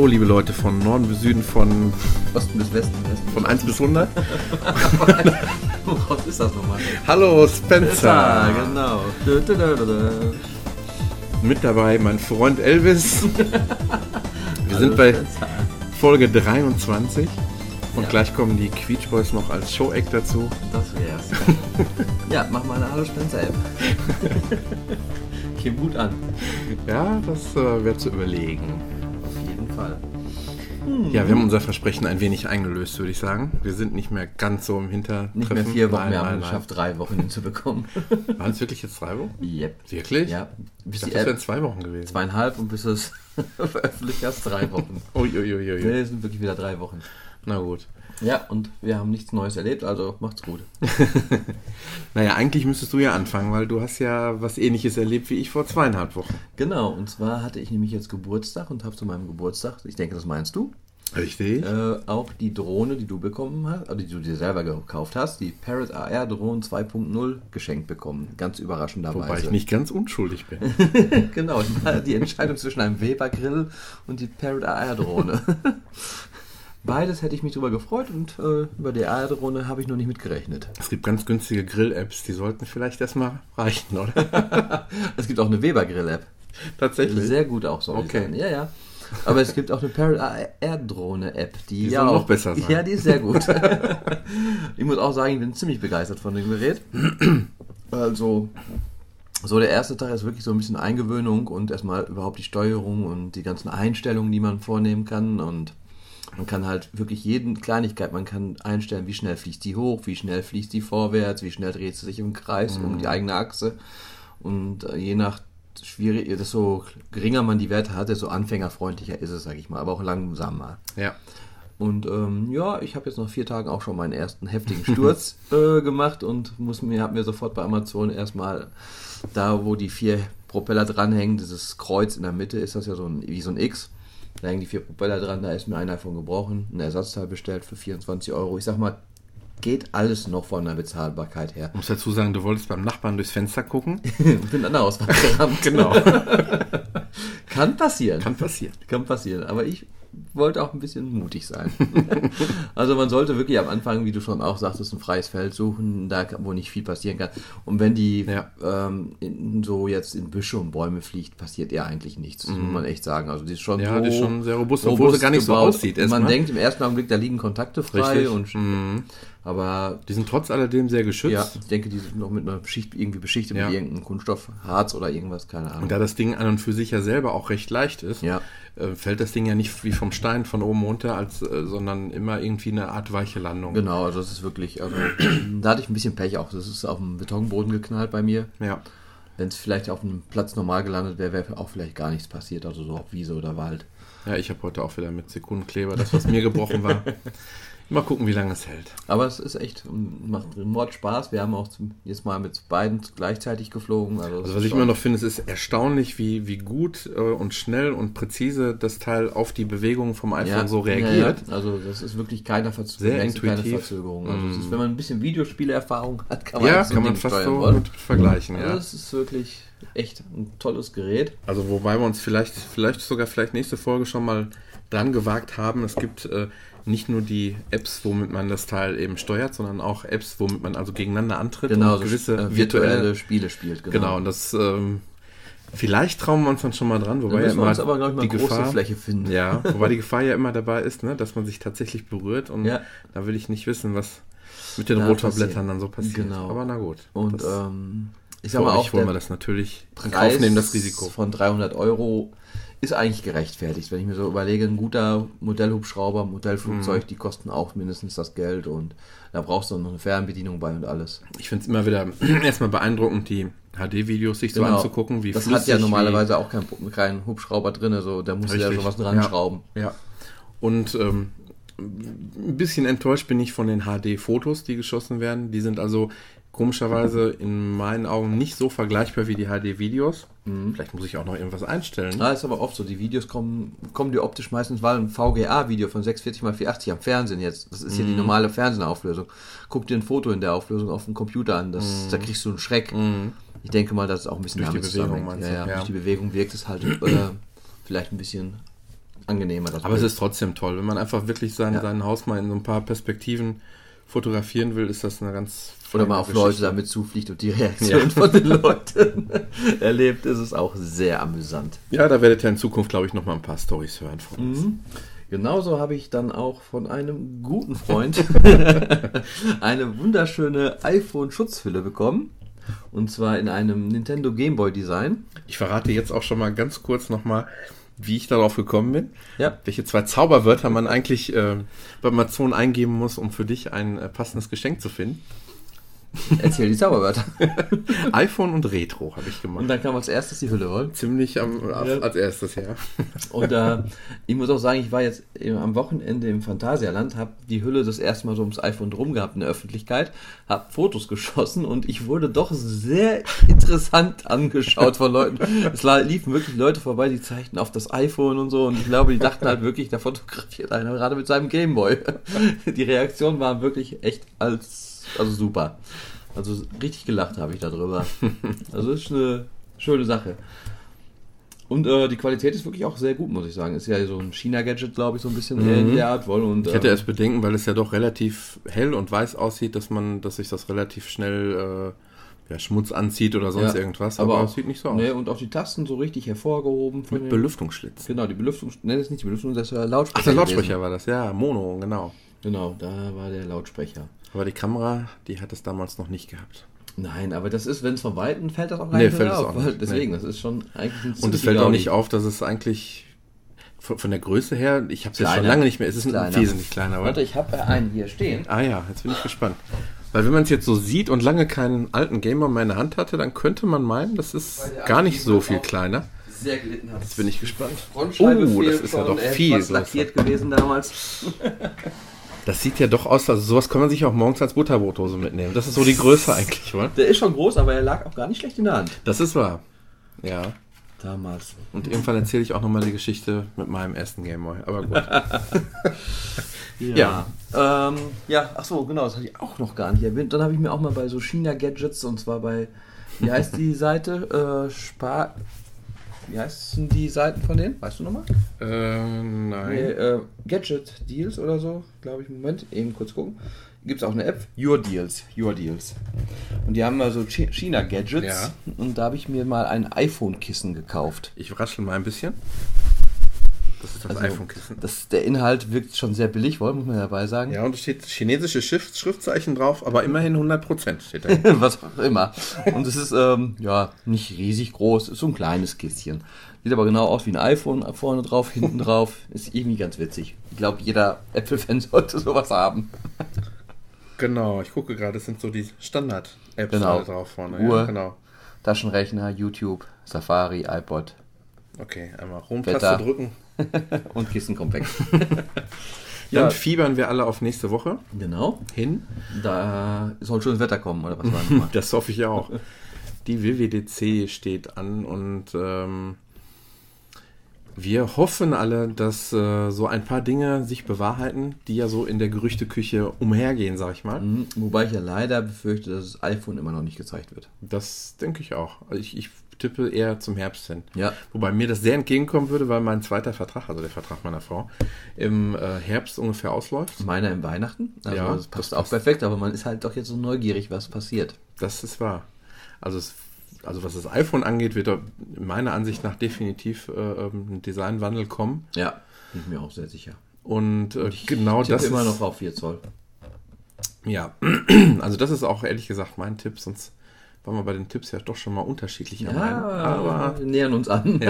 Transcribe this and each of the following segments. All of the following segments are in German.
Hallo, liebe Leute von Norden bis Süden, von, Osten bis Westen. Westen. von 1 bis 100. Was ist das nochmal? Hallo, Spencer. genau. Mit dabei mein Freund Elvis. Wir sind bei. Folge 23. Und Ja. gleich kommen die Queech Boys noch als Show-Act dazu. Das wär's. ja, mach mal eine Hallo Spencer App. Käme gut an. Ja, das äh, wäre zu überlegen. Fall. Ja, wir haben unser Versprechen ein wenig eingelöst, würde ich sagen. Wir sind nicht mehr ganz so im Hintertreffen. Nicht mehr vier Wochen, Nein, wir haben nein, es geschafft, drei Wochen hinzubekommen. Waren es wirklich jetzt drei Wochen? yep. Wirklich? Ja, Ich bis dachte, die das wären zwei Wochen gewesen. zweieinhalb und bis es veröffentlicht erst drei Wochen. Uiuiuiui. Nee, es sind wirklich wieder drei Wochen. Na gut. Ja, und wir haben nichts Neues erlebt, also macht's gut. Naja, eigentlich müsstest du ja anfangen, weil du hast ja was ähnliches erlebt wie ich vor zweieinhalb Wochen. Genau, und zwar hatte ich nämlich jetzt Geburtstag und habe zu meinem Geburtstag, ich denke, das meinst du, Richtig. äh, auch die Drohne, die du bekommen hast, also die du dir selber gekauft hast, die Parrot AR Drohne 2.0 geschenkt bekommen. Ganz überraschenderweise. Wobei ich nicht ganz unschuldig bin. genau, die- Entscheidung zwischen einem Weber Grill und die Parrot AR Drohne. Beides hätte ich mich drüber gefreut und äh, über die AR Drohne habe ich noch nicht mitgerechnet. Es gibt ganz günstige Grill-Apps, die sollten vielleicht erstmal reichen, oder? Es gibt auch eine Weber Grill App. Tatsächlich. Sehr gut auch, soll Okay. ich sagen. Ja, ja. Aber es gibt auch eine Parrot AR Drohne App, die, Die ja soll auch, noch besser sein. Ja, die ist sehr gut. ich muss auch sagen, ich bin ziemlich begeistert von dem Gerät. Also, so der erste Tag ist wirklich so ein bisschen Eingewöhnung und erstmal überhaupt die Steuerung und die ganzen Einstellungen, die man vornehmen kann und man kann halt wirklich jeden Kleinigkeit, man kann einstellen, wie schnell fließt die hoch, wie schnell fließt die vorwärts, wie schnell dreht sie sich im Kreis um Mhm. die eigene Achse. Und äh, je nach schwierig, desto geringer man die Werte hat, desto anfängerfreundlicher ist es, sag ich mal, aber auch langsamer. Ja. Und ähm, ja, ich habe jetzt nach vier Tagen auch schon meinen ersten heftigen Sturz äh, gemacht und muss mir, habe mir sofort bei Amazon erstmal da, wo die vier Propeller dranhängen, dieses Kreuz in der Mitte, ist das ja so ein, wie so ein X. Da hängen die vier Propeller dran, da ist mir einer von gebrochen, ein Ersatzteil bestellt für 24 Euro. Ich sag mal, geht alles noch von der Bezahlbarkeit her. Ich muss dazu sagen, du wolltest beim Nachbarn durchs Fenster gucken. Bin an der Auswahl gerammt. Genau. Kann passieren. Kann passieren. Kann passieren, aber ich wollte auch ein bisschen mutig sein. also man sollte wirklich am Anfang, wie du schon auch sagtest, ein freies Feld suchen, da wo nicht viel passieren kann. Und wenn die Ja. ähm, in, so jetzt in Büsche und Bäume fliegt, passiert ihr eigentlich nichts. Das muss man echt sagen. Also die ist schon Mhm. Ja, so die ist schon sehr robust, obwohl sie gar nicht so gebaut. aussieht Und Man erstmal. denkt im ersten Augenblick, da liegen Kontakte frei Richtig. Mhm. und aber Die sind trotz alledem sehr geschützt. ja, ich denke, die sind noch mit einer Schicht irgendwie beschichtet Ja. mit irgendeinem Kunststoff, Harz oder irgendwas, keine Ahnung. Und da das Ding an und für sich ja selber auch recht leicht ist, Ja. Äh, fällt das Ding ja nicht wie vom Stein von oben runter, als, äh, sondern immer irgendwie eine Art weiche Landung. Genau, also das ist wirklich, also da hatte ich ein bisschen Pech auch. Das ist auf dem Betonboden geknallt bei mir. Ja. Wenn es vielleicht auf einem Platz normal gelandet wäre, wäre auch vielleicht gar nichts passiert, also so auf Wiese oder Wald. Ja, ich habe heute auch wieder mit Sekundenkleber das, was mir gebrochen war. Mal gucken, wie lange es hält. Aber es ist echt, macht Mord Spaß. Wir haben auch zum, jetzt mal mit beiden gleichzeitig geflogen. Also, Also was ich immer noch finde, es ist erstaunlich, wie, wie gut äh, und schnell und präzise das Teil auf die Bewegungen vom iPhone so reagiert. Ja, ja. Also das ist wirklich keine, Verz Sehr keine intuitiv. Verzögerung. Also es ist, wenn man ein bisschen Videospielerfahrung hat, kann man Ja, so kann man fast so wollen. gut vergleichen, Also ja. es ist wirklich echt ein tolles Gerät. Also wobei wir uns vielleicht, vielleicht sogar vielleicht nächste Folge schon mal dran gewagt haben. Es gibt äh, nicht nur die Apps, womit man das Teil eben steuert, sondern auch Apps, womit man also gegeneinander antritt Genau, und so gewisse äh, virtuelle Spiele spielt. Genau, und das ähm, vielleicht trauen wir uns dann schon mal dran, wobei ja immer aber, glaube ich, mal die Gefahr, Fläche finden. ja, wobei die Gefahr ja immer dabei ist, ne, dass man sich tatsächlich berührt und Ja. da will ich nicht wissen, was mit den Da Rotorblättern dann so passiert. Genau. Aber na gut. Und ähm, ich sag mal auch, wollen der wir das natürlich in Kauf nehmen, das Risiko. von 300 Euro ist eigentlich gerechtfertigt. Wenn ich mir so überlege, ein guter Modellhubschrauber, Modellflugzeug, die kosten auch mindestens das Geld und da brauchst du noch eine Fernbedienung bei und alles. Ich finde es immer wieder erstmal beeindruckend, die HD-Videos sich so Genau. anzugucken, wie das hat ja normalerweise auch kein, kein Hubschrauber drin, also da muss ja Richtig. schon was dran Ja. schrauben. Ja. Und ähm, ein bisschen enttäuscht bin ich von den HD-Fotos, die geschossen werden. Die sind also Komischerweise in meinen Augen nicht so vergleichbar wie die HD-Videos. Vielleicht muss ich auch noch irgendwas einstellen. Ja, ist aber oft so. Die Videos kommen, kommen dir optisch meistens, weil ein VGA-Video von 640 x 480 am Fernsehen jetzt, das ist hier die normale Fernsehauflösung. Guck dir ein Foto in der Auflösung auf dem Computer an, das, da kriegst du einen Schreck. Ich denke mal, dass es auch ein bisschen Durch die Bewegung ja, ja, Ja. Durch die Bewegung wirkt es halt äh, vielleicht ein bisschen angenehmer. Aber es ist trotzdem toll. Wenn man einfach wirklich sein, Ja. sein Haus mal in so ein paar Perspektiven fotografieren will, ist das eine ganz. Oder mal auf. Leute damit zufliegt und die Reaktion von den Leuten erlebt, ist es auch sehr amüsant. Ja, da werdet ihr in Zukunft, glaube ich, noch mal ein paar Stories hören von uns. Genauso habe ich dann auch von einem guten Freund eine wunderschöne iPhone-Schutzhülle bekommen. Und zwar in einem Nintendo Game Boy Design. Ich verrate jetzt auch schon mal ganz kurz noch mal, wie ich darauf gekommen bin. Ja. Welche zwei Zauberwörter man eigentlich äh, bei Amazon eingeben muss, um für dich ein äh, passendes Geschenk zu finden. Erzähl die Zauberwörter. iPhone und Retro habe ich gemacht. Und dann kam als erstes die Hülle, wohl. Ziemlich am, als erstes, ja. Und äh, ich muss auch sagen, ich war jetzt am Wochenende im Phantasialand, habe die Hülle das erste Mal so ums iPhone drum gehabt in der Öffentlichkeit, habe Fotos geschossen und ich wurde doch sehr interessant angeschaut von Leuten. Es liefen wirklich Leute vorbei, die zeigten auf das iPhone und so und ich glaube, die dachten halt wirklich, da fotografiert einer gerade mit seinem Gameboy. Die Reaktionen waren wirklich echt als, also super. Also richtig gelacht habe ich darüber. Also ist eine schöne Sache. Und äh, die Qualität ist wirklich auch sehr gut, muss ich sagen. Ist ja so ein China-Gadget, glaube ich, so ein bisschen eher in der Art wohl. Und, Ich hätte äh, erst bedenken, weil es ja doch relativ hell und weiß aussieht, dass man, dass sich das relativ schnell äh, ja, Schmutz anzieht oder sonst ja, irgendwas, aber, auch, es sieht nicht so aus. Nee, und auch die Tasten so richtig hervorgehoben. Mit Belüftungsschlitz. Genau, die Belüftung, ne, das ist nicht die Belüftung, das ist der Lautsprecher. Ach, der gewesen. Lautsprecher war das, ja, Mono, genau. Genau, da war der Lautsprecher. Aber die Kamera, die hat es damals noch nicht gehabt. Nein, aber das ist, wenn es von Weitem fällt das auch gar Nee, nicht fällt auf. auch nicht. Deswegen, Nee. das ist schon eigentlich ein Und es fällt auch nicht auf, dass es eigentlich von, von der Größe her, ich habe es jetzt schon lange nicht mehr, es ist ein Kleiner. wesentlich kleiner. Aber, Warte, ich habe einen hier stehen. ah ja, jetzt bin ich gespannt. Weil wenn man es jetzt so sieht und lange keinen alten Gamer mehr in der Hand hatte, dann könnte man meinen, das ist gar nicht so Antrieb viel kleiner. Sehr gelitten hat. Jetzt bin ich gespannt. Oh, das ist ja doch ist viel lackiert gewesen damals. Das sieht ja doch aus, also sowas kann man sich auch morgens als Butterbrothose mitnehmen. Das ist so die Größe eigentlich, oder? Der ist schon groß, aber er lag auch gar nicht schlecht in der Hand. Das ist wahr. Ja. Damals. Und irgendwann erzähle ich auch nochmal die Geschichte mit meinem ersten Gameboy. Aber gut. Ja. Ja, ähm, ja ach so, genau, das hatte ich auch noch gar nicht erwähnt. Dann habe ich mir auch mal bei so China-Gadgets, und zwar bei, wie heißt die Seite? Äh, Spar... Wie heißen die Seiten von denen? Weißt du nochmal? äh, nein. Nee, äh, Gadget Deals oder so, glaube ich. Moment, eben kurz gucken. Gibt es auch eine App? Your Deals. Your Deals. Und die haben mal so Chi- China-Gadgets. Ja. Und da habe ich mir mal ein iPhone-Kissen gekauft. Ich raschel mal ein bisschen. Das ist das Also, iPhone-Kissen. Das, der Inhalt wirkt schon sehr billig, wohl, muss man dabei sagen. Ja, und es steht chinesische Schrift, Schriftzeichen drauf, aber immerhin 100% steht da. Was auch immer. Und es ist ähm, ja nicht riesig groß, ist so ein kleines Kistchen. Sieht aber genau aus wie ein iPhone vorne drauf, hinten drauf. Ist irgendwie ganz witzig. Ich glaube, jeder Apple-Fan sollte sowas haben. genau, ich gucke gerade, es sind so die Standard-Apps Genau. drauf vorne. Uhr. Ja, genau. Taschenrechner, YouTube, Safari, iPod Okay, einmal Wetter. drücken. und Kissen kommt weg. Dann Ja. fiebern wir alle auf nächste Woche genau. hin. Da soll schönes Wetter kommen, oder was war nochmal? Das hoffe ich auch. Die WWDC steht an und ähm, wir hoffen alle, dass äh, so ein paar Dinge sich bewahrheiten, die ja so in der Gerüchteküche umhergehen, sag ich mal. Mhm, Wobei ich ja leider befürchte, dass das iPhone immer noch nicht gezeigt wird. Das denke ich auch. Also ich, ich tippe eher zum Herbst hin. Ja. Wobei mir das sehr entgegenkommen würde, weil mein zweiter Vertrag, also der Vertrag meiner Frau, im äh, Herbst ungefähr ausläuft. Meiner im Weihnachten. Also Ja, das passt das auch perfekt, aber man ist halt doch jetzt so neugierig, was passiert. Das ist wahr. Also, es, also was das iPhone angeht, wird da meiner Ansicht nach definitiv äh, ähm, ein Designwandel kommen. Ja, bin ich mir auch sehr sicher. Und äh, genau Tippe das immer ist, noch auf 4 Zoll. Ja, also das ist auch ehrlich gesagt mein Tipp, sonst waren wir bei den Tipps ja doch schon mal unterschiedlicher Meinung. aber wir nähern uns an.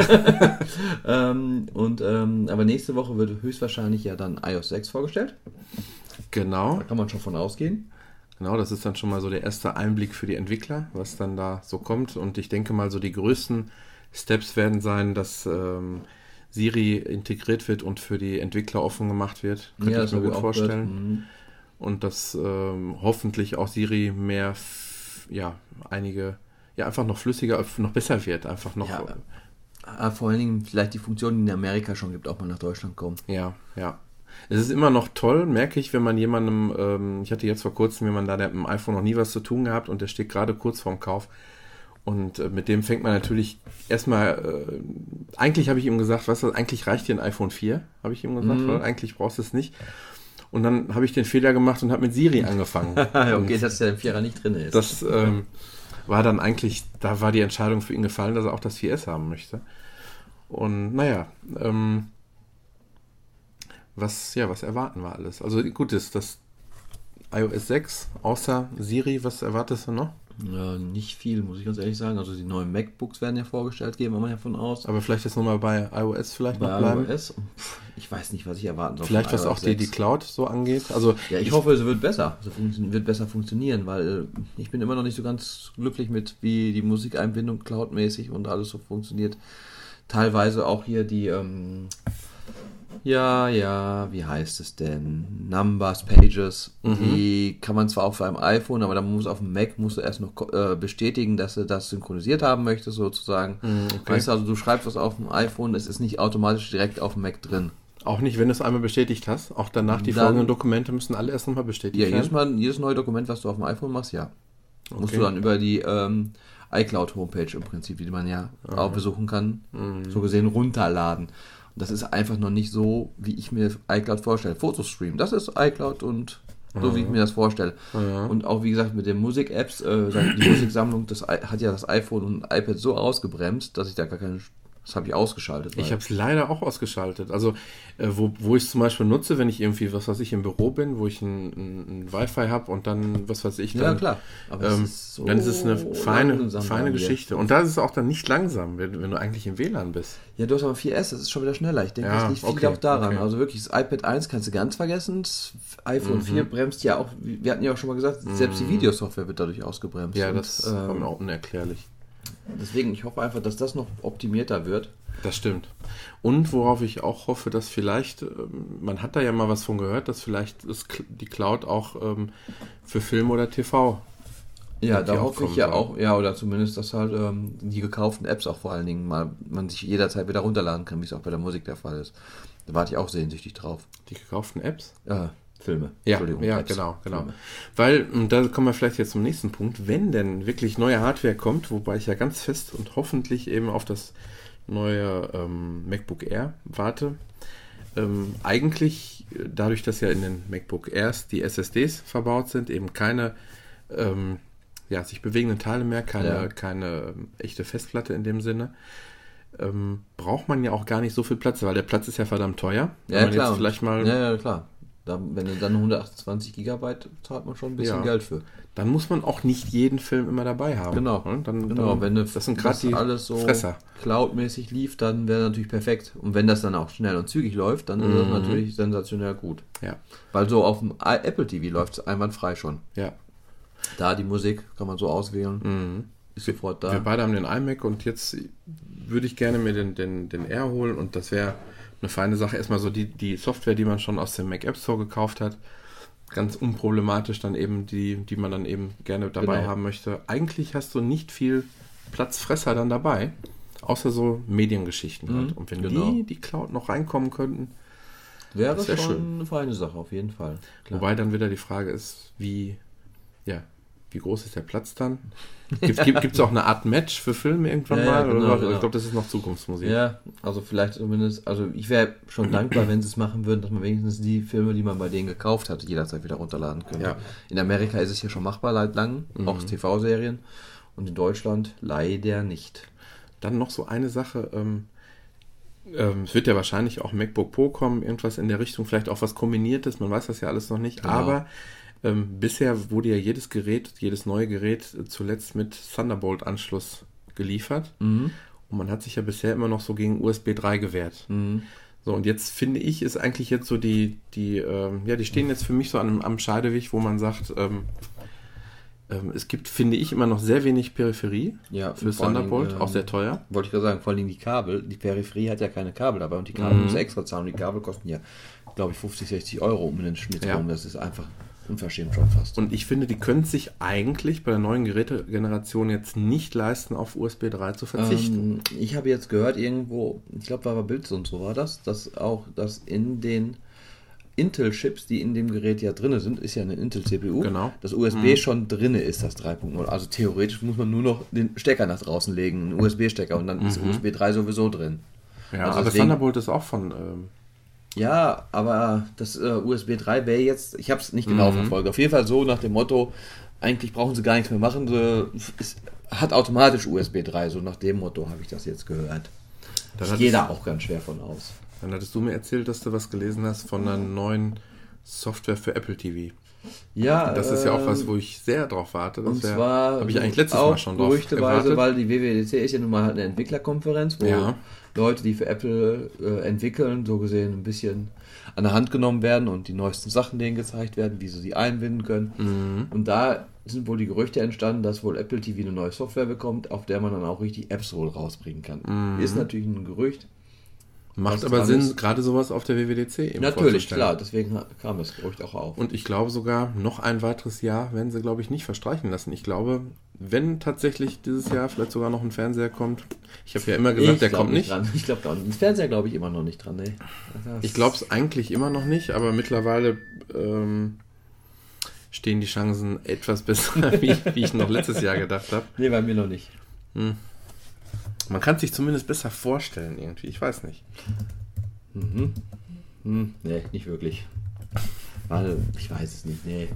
ähm, und, ähm, aber nächste Woche wird höchstwahrscheinlich ja dann iOS 6 vorgestellt. Genau, Da kann man schon von ausgehen. genau, das ist dann schon mal so der erste Einblick für die Entwickler, was dann da so kommt. Und ich denke mal, so die größten Steps werden sein, dass ähm, Siri integriert wird und für die Entwickler offen gemacht wird. Könnte ich das mir ich gut vorstellen. Mhm. Und dass ähm, hoffentlich auch Siri mehr ja, einige, ja, einfach noch flüssiger, noch besser wird, einfach noch. Ja, äh, vor allen Dingen vielleicht die Funktion, die in Amerika schon gibt, auch mal nach Deutschland kommen. Ja, ja. Es ist immer noch toll, merke ich, wenn man jemandem, ähm, ich hatte jetzt vor kurzem jemanden da, der mit dem iPhone noch nie was zu tun gehabt und der steht gerade kurz vorm Kauf. Und äh, mit dem fängt man natürlich erstmal, äh, eigentlich habe ich ihm gesagt, was eigentlich reicht dir ein iPhone 4, habe ich ihm gesagt, mhm. weil eigentlich brauchst du es nicht. Und dann habe ich den Fehler gemacht und habe mit Siri angefangen. okay, dass der Vierer nicht drin ist. Das ähm, war dann eigentlich, da war die Entscheidung für ihn gefallen, dass er auch das 4S haben möchte. Und naja, ähm, was, ja, was erwarten wir alles? Also gut ist das iOS 6, außer Siri, was erwartest du noch? Ja, nicht viel, muss ich ganz ehrlich sagen. Also die neuen MacBooks werden ja vorgestellt, gehen wir mal davon aus. Aber vielleicht jetzt nochmal bei iOS vielleicht bei noch bleiben. iOS? Ich weiß nicht, was ich erwarten soll. Vielleicht was auch die, die Cloud so angeht. Also ja, ich, ich hoffe, es wird besser. Es wird besser funktionieren, weil ich bin immer noch nicht so ganz glücklich mit, wie die Musikeinbindung cloudmäßig und alles so funktioniert. Teilweise auch hier die ähm, ja, ja, wie heißt es denn? Numbers, Pages. Mhm. Die kann man zwar auf einem iPhone, aber dann muss auf dem Mac musst du erst noch äh, bestätigen, dass du das synchronisiert haben möchtest, sozusagen. Mhm, okay. Weißt du, also du schreibst was auf dem iPhone, es ist nicht automatisch direkt auf dem Mac drin. Auch nicht, wenn du es einmal bestätigt hast. Auch danach die dann, folgenden Dokumente müssen alle erst nochmal bestätigt ja, werden. Ja, jedes, Mal, jedes neue Dokument, was du auf dem iPhone machst, ja. Okay. Musst du dann über die ähm, iCloud-Homepage im Prinzip, die man ja Aha. auch besuchen kann, mhm. so gesehen runterladen. Das ist einfach noch nicht so, wie ich mir iCloud vorstelle. Fotostream, das ist iCloud und so wie ich mir das vorstelle. Ja. Und auch wie gesagt mit den Musik-Apps, äh, die Musiksammlung, das hat ja das iPhone und iPad so ausgebremst, dass ich da gar keine das habe ich ausgeschaltet. Ich habe es leider auch ausgeschaltet. Also, äh, wo, wo ich es zum Beispiel nutze, wenn ich irgendwie, was weiß ich, im Büro bin, wo ich ein, ein, ein Wi-Fi habe und dann, was weiß ich, dann, ja, klar. Ähm, ist so dann ist es eine feine, feine Geschichte. Und da ist es auch dann nicht langsam, wenn, wenn, du eigentlich im WLAN bist. Ja, du hast aber 4S, das ist schon wieder schneller. Ich denke, ja, das liegt okay, viel auch daran. Okay. Also wirklich, das iPad 1 kannst du ganz vergessen. Das iPhone mhm. 4 bremst ja auch, wir hatten ja auch schon mal gesagt, selbst die mhm. Videosoftware wird dadurch ausgebremst. Ja, das und, ähm, ist auch unerklärlich. Deswegen, ich hoffe einfach, dass das noch optimierter wird. Das stimmt. Und worauf ich auch hoffe, dass vielleicht, ähm, man hat da ja mal was von gehört, dass vielleicht die Cloud auch ähm, für Film oder TV. Ja, da hoffe ich ja soll. auch, ja, oder zumindest, dass halt ähm, die gekauften Apps auch vor allen Dingen mal man sich jederzeit wieder runterladen kann, wie es auch bei der Musik der Fall ist. Da warte ich auch sehnsüchtig drauf. Die gekauften Apps? Ja. Filme. Ja, ja genau, genau. Filme. Weil, und da kommen wir vielleicht jetzt zum nächsten Punkt, wenn denn wirklich neue Hardware kommt, wobei ich ja ganz fest und hoffentlich eben auf das neue ähm, MacBook Air warte, ähm, eigentlich, dadurch, dass ja in den MacBook Airs die SSDs verbaut sind, eben keine ähm, ja, sich bewegenden Teile mehr, keine, ja. keine echte Festplatte in dem Sinne, ähm, braucht man ja auch gar nicht so viel Platz, weil der Platz ist ja verdammt teuer. Ja, klar. vielleicht mal ja, ja, klar. Da, wenn du dann 128 Gigabyte zahlt man schon ein bisschen ja. Geld für. Dann muss man auch nicht jeden Film immer dabei haben. Genau. Ne? Dann, genau. Dann, wenn du, das sind gerade die alles so Fresser. cloudmäßig lief, dann wäre natürlich perfekt. Und wenn das dann auch schnell und zügig läuft, dann ist das mhm. natürlich sensationell gut. Ja. Weil so auf dem Apple TV läuft es einwandfrei schon. Ja. Da die Musik kann man so auswählen. Mhm. Ist sofort da. Wir beide haben den iMac und jetzt würde ich gerne mir den, den, den Air holen und das wäre eine feine Sache. Erstmal so die, die Software, die man schon aus dem Mac App Store gekauft hat. Ganz unproblematisch dann eben die, die man dann eben gerne dabei genau. haben möchte. Eigentlich hast du nicht viel Platzfresser dann dabei, außer so Mediengeschichten. Mhm, halt. Und wenn genau. die, die Cloud noch reinkommen könnten, wäre das schon schön. eine feine Sache, auf jeden Fall. Klar. Wobei dann wieder die Frage ist, wie, ja, wie groß ist der Platz dann? Gibt es gibt, auch eine Art Match für Filme irgendwann ja, mal? Ja, genau, genau. Ich glaube, das ist noch Zukunftsmusik. Ja, also vielleicht zumindest, also ich wäre schon dankbar, wenn sie es machen würden, dass man wenigstens die Filme, die man bei denen gekauft hat, jederzeit wieder runterladen könnte. Ja. In Amerika ist es hier schon machbar, seit langem, mhm. auch TV-Serien. Und in Deutschland leider nicht. Dann noch so eine Sache, ähm, ähm, es wird ja wahrscheinlich auch MacBook Pro kommen, irgendwas in der Richtung, vielleicht auch was Kombiniertes, man weiß das ja alles noch nicht, genau. aber ähm, bisher wurde ja jedes Gerät, jedes neue Gerät zuletzt mit Thunderbolt-Anschluss geliefert. Mhm. Und man hat sich ja bisher immer noch so gegen USB 3 gewehrt. Mhm. So, und jetzt finde ich, ist eigentlich jetzt so die, die, ähm, ja, die stehen jetzt für mich so am, am Scheideweg, wo man sagt, ähm, ähm, es gibt, finde ich, immer noch sehr wenig Peripherie ja, für Thunderbolt, ähm, auch sehr teuer. Wollte ich gerade sagen, vor allem die Kabel. Die Peripherie hat ja keine Kabel dabei und die Kabel mhm. müssen extra zahlen. Die Kabel kosten ja, glaube ich, 50, 60 Euro um den Schnitt ja. rum. Das ist einfach Unverschämt schon fast. Und ich finde, die können sich eigentlich bei der neuen Gerätegeneration jetzt nicht leisten, auf USB 3 zu verzichten. Ähm, ich habe jetzt gehört irgendwo, ich glaube, war bei Bild und so war das, dass auch das in den Intel-Chips, die in dem Gerät ja drin sind, ist ja eine Intel-CPU, Genau. das USB schon drin ist, das 3.0. Also theoretisch muss man nur noch den Stecker nach draußen legen, einen USB-Stecker und dann ist USB 3 sowieso drin. Ja, also aber deswegen- Thunderbolt ist auch von. Ähm, Ja, aber das äh, USB 3 wäre jetzt, ich habe es nicht genau verfolgt, auf jeden Fall so nach dem Motto, eigentlich brauchen sie gar nichts mehr machen, sie, es hat automatisch USB 3, so nach dem Motto habe ich das jetzt gehört. Dann Ich gehe da auch ganz schwer von aus. dann hattest du mir erzählt, dass du was gelesen hast von einer neuen Software für Apple TV. Ja, Das ist ja auch ähm, was, wo ich sehr drauf warte. Das Und wär- zwar habe ich eigentlich letztes Mal schon drauf gerüchteweise, gewartet. weil die WWDC ist ja nun mal halt eine Entwicklerkonferenz, wo Ja. Leute, die für Apple äh, entwickeln, so gesehen ein bisschen an der Hand genommen werden und die neuesten Sachen denen gezeigt werden, wie sie sie einbinden können. Mhm. Und da sind wohl die Gerüchte entstanden, dass wohl Apple TV eine neue Software bekommt, auf der man dann auch richtig Apps wohl rausbringen kann. Mhm. Ist natürlich ein Gerücht. Macht aber Sinn, ist. gerade sowas auf der WWDC eben natürlich, klar, deswegen kam das Gerücht auch auf. Und ich glaube sogar, noch ein weiteres Jahr werden sie, glaube ich, nicht verstreichen lassen. Ich glaube, wenn tatsächlich dieses Jahr vielleicht sogar noch ein Fernseher kommt, ich habe ja immer gesagt, der glaub kommt nicht. dran. Ich glaube da nicht. Fernseher glaube ich immer noch nicht dran. Das- Ich glaube es eigentlich immer noch nicht, aber mittlerweile ähm, stehen die Chancen etwas besser, wie, wie ich noch letztes Jahr gedacht habe. Nee, bei mir noch nicht. Man kann sich zumindest besser vorstellen irgendwie, ich weiß nicht. Mhm. Hm, nee, nicht wirklich. Warte, ich weiß es nicht, nee.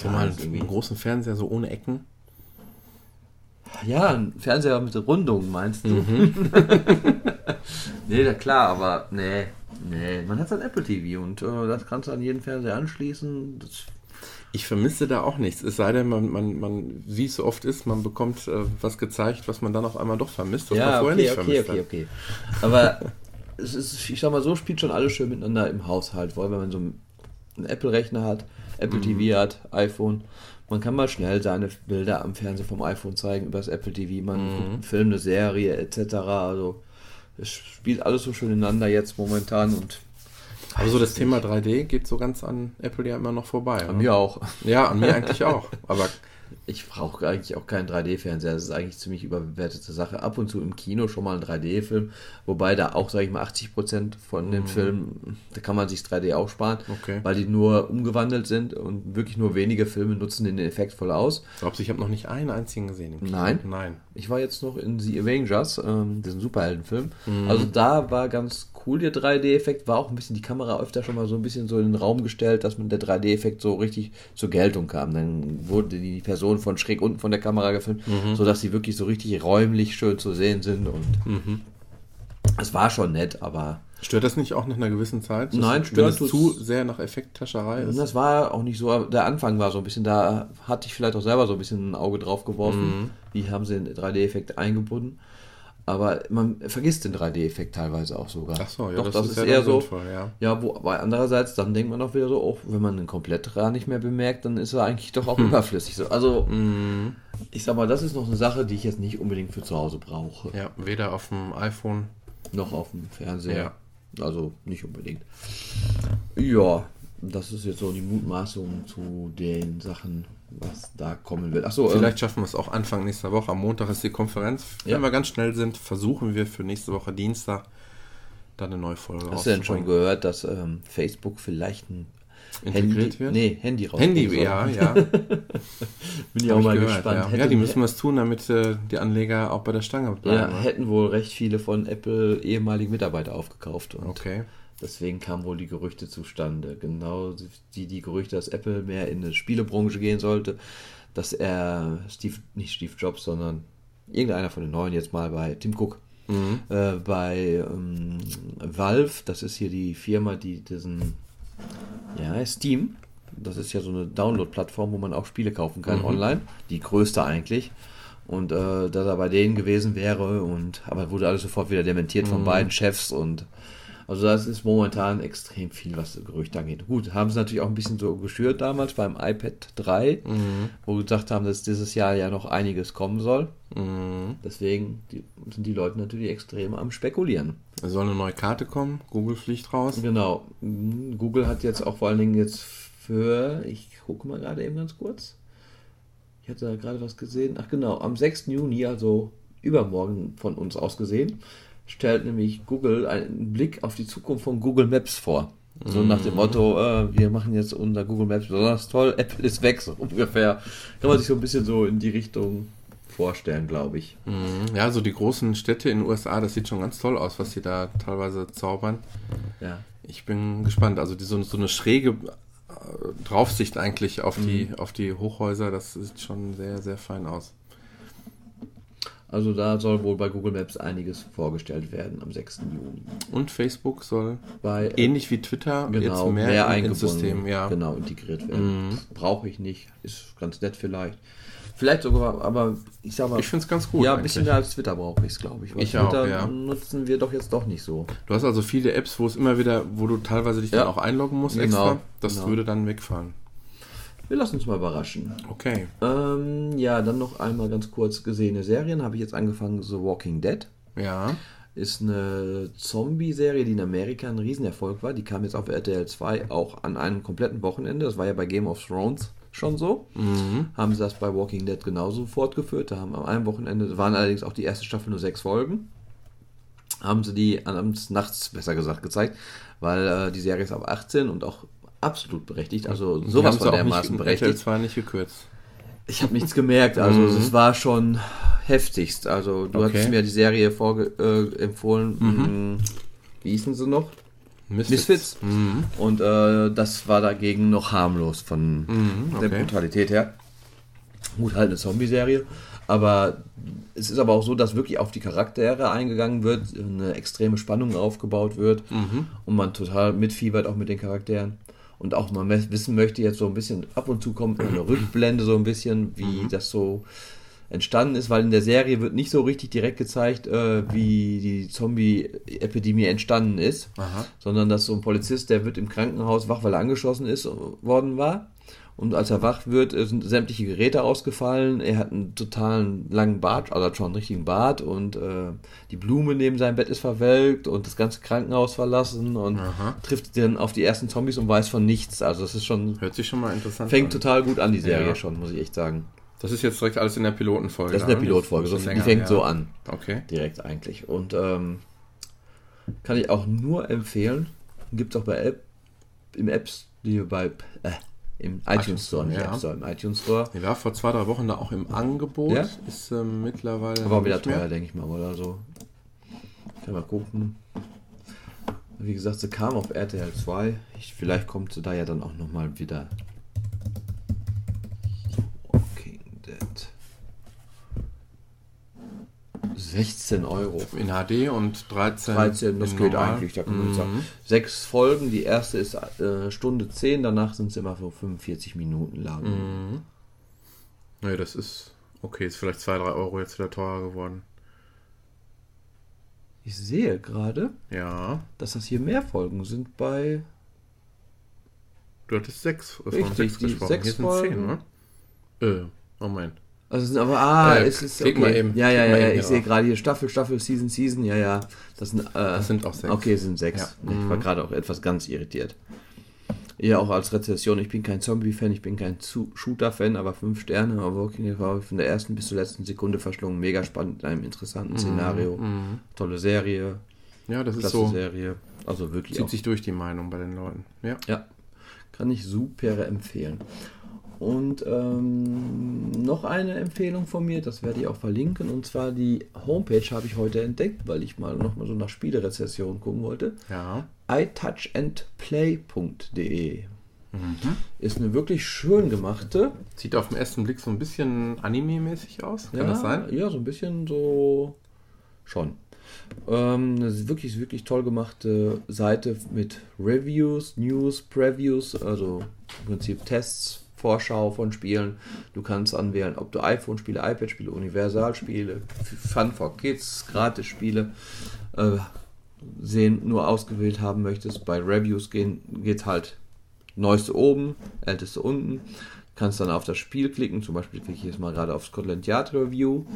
So mal einen großen Fernseher so ohne Ecken. Ja, ein Fernseher mit Rundung, meinst du? Mhm. nee, na klar, aber nee. Nee, man hat sein Apple TV und äh, das kannst du an jeden Fernseher anschließen. Das, Ich vermisse da auch nichts. Es sei denn, man, man, man wie es so oft ist, man bekommt äh, was gezeigt, was man dann auf einmal doch vermisst, was man ja, vorher okay, nicht okay, vermisst okay, hat. okay. Aber es ist, ich sag mal so, spielt schon alles schön miteinander im Haushalt. Vor allem, wenn man so einen Apple-Rechner hat, Apple Mhm. TV hat, iPhone. Man kann mal schnell seine Bilder am Fernseher vom iPhone zeigen, über das Apple TV. Man Mhm. guckt einen Film, eine Serie etc. Also es spielt alles so schön ineinander jetzt momentan und Aber so das Thema 3D geht so ganz an Apple ja immer noch vorbei. an oder? mir auch. Ja, an mir eigentlich auch. Aber Ich brauche eigentlich auch keinen 3D-Fernseher. Das ist eigentlich ziemlich überbewertete Sache. Ab und zu im Kino schon mal ein 3D-Film, wobei da auch, sage ich mal, 80% von den Filmen, da kann man sich 3D auch sparen, Mhm. Okay. weil die nur umgewandelt sind und wirklich nur wenige Filme nutzen den Effekt voll aus. glaubst du, ich habe noch nicht einen einzigen gesehen im Kino? Nein. Nein. Ich war jetzt noch in The Avengers, ähm, diesen Superheldenfilm. Mhm. Also da war ganz cool der 3D-Effekt, war auch ein bisschen die Kamera öfter schon mal so ein bisschen so in den Raum gestellt, dass man der 3D-Effekt so richtig zur Geltung kam. Dann wurde die Person von schräg unten von der Kamera gefilmt, Mhm. sodass sie wirklich so richtig räumlich schön zu sehen sind und Mhm. es war schon nett, aber Stört das nicht auch nach einer gewissen Zeit? Nein, Wenn stört es tut's- zu sehr nach Effekttascherei ist. das war auch nicht so, der Anfang war so ein bisschen, da hatte ich vielleicht auch selber so ein bisschen ein Auge drauf geworfen, Mhm. wie haben sie den 3D-Effekt eingebunden. Aber man vergisst den 3D-Effekt teilweise auch sogar. Ach so, ja, Doch, das das, ist ist, ja eher so. sinnvoll, ja. Ja, wo, aber andererseits, dann denkt man auch wieder so, oh, wenn man einen komplett Ra nicht mehr bemerkt, dann ist er eigentlich doch auch überflüssig. So. Also, Mhm. ich sag mal, das ist noch eine Sache, die ich jetzt nicht unbedingt für zu Hause brauche. Ja, weder auf dem iPhone. Noch auf dem Fernseher. Also, nicht unbedingt. Ja, das ist jetzt so die Mutmaßung zu den Sachen, was da kommen wird. Achso, Vielleicht schaffen wir es auch Anfang nächster Woche. Am Montag ist die Konferenz. Wenn Ja. wir ganz schnell sind, versuchen wir für nächste Woche Dienstag dann eine neue Folge Hast du denn schon gehört, dass ähm, Facebook vielleicht ein Integriert Handy, wird? Nee, Handy rausbringen Handy, soll? ja, ja. Bin ich Hab auch ich mal gehört, gespannt. Ja. Hätte- ja, die müssen was tun, damit äh, die Anleger auch bei der Stange bleiben. Ja, hätten wohl recht viele von Apple ehemalige Mitarbeiter aufgekauft. Und Okay. Deswegen kamen wohl die Gerüchte zustande. Genau die, die Gerüchte, dass Apple mehr in die Spielebranche gehen sollte, dass er Steve, nicht Steve Jobs, sondern irgendeiner von den neuen jetzt mal bei Tim Cook, Mhm. äh, bei ähm, Valve, das ist hier die Firma, die diesen, ja, Steam, das ist ja so eine Download-Plattform, wo man auch Spiele kaufen kann Mhm. online, die größte eigentlich. Und äh, dass er bei denen gewesen wäre und aber wurde alles sofort wieder dementiert von Mhm. beiden Chefs und also das ist momentan extrem viel, was Gerüchte angeht. Gut, haben sie natürlich auch ein bisschen so geschürt damals beim iPad 3, Mhm. wo gesagt haben, dass dieses Jahr ja noch einiges kommen soll. Mhm. Deswegen die, sind die Leute natürlich extrem am Spekulieren. Es soll eine neue Karte kommen. Google fliegt raus. Genau. Google hat jetzt auch vor allen Dingen jetzt für, ich gucke mal gerade eben ganz kurz. Ich hatte da gerade was gesehen. Ach genau, am 6. Juni, also übermorgen von uns aus gesehen, stellt nämlich Google einen Blick auf die Zukunft von Google Maps vor. So nach dem Motto, äh, wir machen jetzt unser Google Maps besonders toll, Apple ist weg, so ungefähr. Kann man sich so ein bisschen so in die Richtung vorstellen, glaube ich. Mhm. Ja, so die großen Städte in den USA, das sieht schon ganz toll aus, was sie da teilweise zaubern. Ja. Ich bin gespannt. Also die, so, so eine schräge äh, Draufsicht eigentlich auf die, auf die Hochhäuser, das sieht schon sehr, sehr fein aus. Also da soll wohl bei Google Maps einiges vorgestellt werden am 6. Juni. Und Facebook soll Bei ähnlich wie Twitter genau, jetzt mehr, mehr, in- ins eingebunden, System, ja. genau, integriert werden. Brauche ich nicht, ist ganz nett vielleicht. Vielleicht sogar, aber ich sag mal, Ich finde es ganz gut. ja, ein bisschen mehr als Twitter brauche ich es, glaube ich. Weil Ich auch, Twitter ja. nutzen wir doch jetzt doch nicht so. Du hast also viele Apps, wo es immer wieder, wo du teilweise dich Ja. dann auch einloggen musst Genau, extra. Das genau. würde dann wegfallen. Wir lassen uns mal überraschen. Okay. Ähm, ja, dann noch einmal ganz kurz gesehene Serien. Habe ich jetzt angefangen, The Walking Dead. Ja. Ist eine Zombie-Serie, die in Amerika ein Riesenerfolg war. Die kam jetzt auf RTL 2 auch an einem kompletten Wochenende. Das war ja bei Game of Thrones schon so. Haben sie das bei Walking Dead genauso fortgeführt. Da haben am einem Wochenende, waren allerdings auch die erste Staffel nur sechs Folgen. Haben sie die abends, nachts besser gesagt gezeigt, weil äh, die Serie ist ab 18 und auch absolut berechtigt. Also sowas von dermaßen berechtigt. 2 nicht gekürzt. Ich habe nichts gemerkt, also Mhm. es war schon heftigst. Also du Okay. hattest mir die Serie vorge äh, empfohlen. mh, Wie hießen sie noch? Misfits. Mhm. Und äh, das war dagegen noch harmlos von Mhm, der okay. Brutalität her. Gut, halt eine Zombie-Serie. Aber es ist aber auch so, dass wirklich auf die Charaktere eingegangen wird, eine extreme Spannung aufgebaut wird Mhm. und man total mitfiebert auch mit den Charakteren. Und auch mal wissen möchte, jetzt so ein bisschen ab und zu kommt eine Rückblende, so ein bisschen, wie Mhm. das so entstanden ist, weil in der Serie wird nicht so richtig direkt gezeigt, äh, wie die Zombie-Epidemie entstanden ist, Aha. sondern dass so ein Polizist, der wird im Krankenhaus wach, weil er angeschossen ist worden war. Und als er wach wird, äh, sind sämtliche Geräte ausgefallen. Er hat einen totalen langen Bart, also hat schon einen richtigen Bart und äh, die Blume neben seinem Bett ist verwelkt und das ganze Krankenhaus verlassen und Aha. trifft dann auf die ersten Zombies und weiß von nichts. Also es ist schon, Hört sich schon mal interessant fängt an. total gut an, die Serie Ja. schon, muss ich echt sagen. Das ist jetzt direkt alles in der Pilotenfolge. Das ist eine dann, ne? Pilotfolge, so, Das ist die länger, fängt ja. so an. Okay. direkt eigentlich. Und ähm, kann ich auch nur empfehlen. Gibt es auch bei App, im Apps, die bei äh, im iTunes Store, nicht ja. App Store, im iTunes Store. Die war vor zwei, drei Wochen da auch im Angebot. Ja? Ist ähm, mittlerweile. Auch wieder teuer, denke ich mal, oder so. Ich kann mal gucken. Wie gesagt, sie kam auf RTL 2. Ich, vielleicht kommt sie da ja dann auch nochmal wieder. Walking Dead. 16 Euro. In HD und 13. 13, das geht normal. eigentlich, da kann man Mhm. sagen. Sechs Folgen, die erste ist äh, Stunde 10, danach sind es immer so 45 Minuten lang. Mhm. Nee, das ist okay. Ist vielleicht 2, 3 Euro jetzt wieder teurer geworden. Ich sehe gerade, Ja. dass das hier mehr Folgen sind bei. Du hattest 6 von Richtig, 6 die gesprochen. sechs Hier sind Folgen. 10, ne? Äh, Moment. Also aber, ah, Äh, es ist klick okay. mal eben, ja, ja, ja, ja, ich sehe gerade hier Staffel, Staffel, Season, Season, ja, ja. Das sind, äh, Das sind auch sechs. Okay, sind sechs. Ja. Ich war Mhm. gerade auch etwas ganz irritiert. Ja, auch als Rezession. Ich bin kein Zombie-Fan, ich bin kein Shooter-Fan, aber fünf Sterne. Aber Walking Dead war von der ersten bis zur letzten Sekunde verschlungen. Mega spannend in einem interessanten Szenario. Mhm. Tolle Serie, Ja, das ist so. Serie. Also wirklich Zieht auch, sich durch die Meinung bei den Leuten. Ja. ja, kann ich super empfehlen. Und ähm, noch eine Empfehlung von mir, das werde ich auch verlinken. Und zwar die Homepage habe ich heute entdeckt, weil ich mal noch mal so nach Spielerezessionen gucken wollte. Ja. iTouchandplay.de ist eine wirklich schön gemachte. Sieht auf den ersten Blick so ein bisschen Anime-mäßig aus. Kann ja, das sein? Ja, so ein bisschen so schon. Ähm, eine wirklich, wirklich toll gemachte Seite mit Reviews, News, Previews, also im Prinzip Tests, Vorschau von Spielen. Du kannst anwählen, ob du iPhone-Spiele, iPad-Spiele, Universalspiele, Fun for Kids, Gratis-Spiele äh, sehen, nur ausgewählt haben möchtest. Bei Reviews gehen, geht halt neueste oben, älteste unten. Kannst dann auf das Spiel klicken, zum Beispiel klicke ich jetzt mal gerade auf Scotland Yard Review.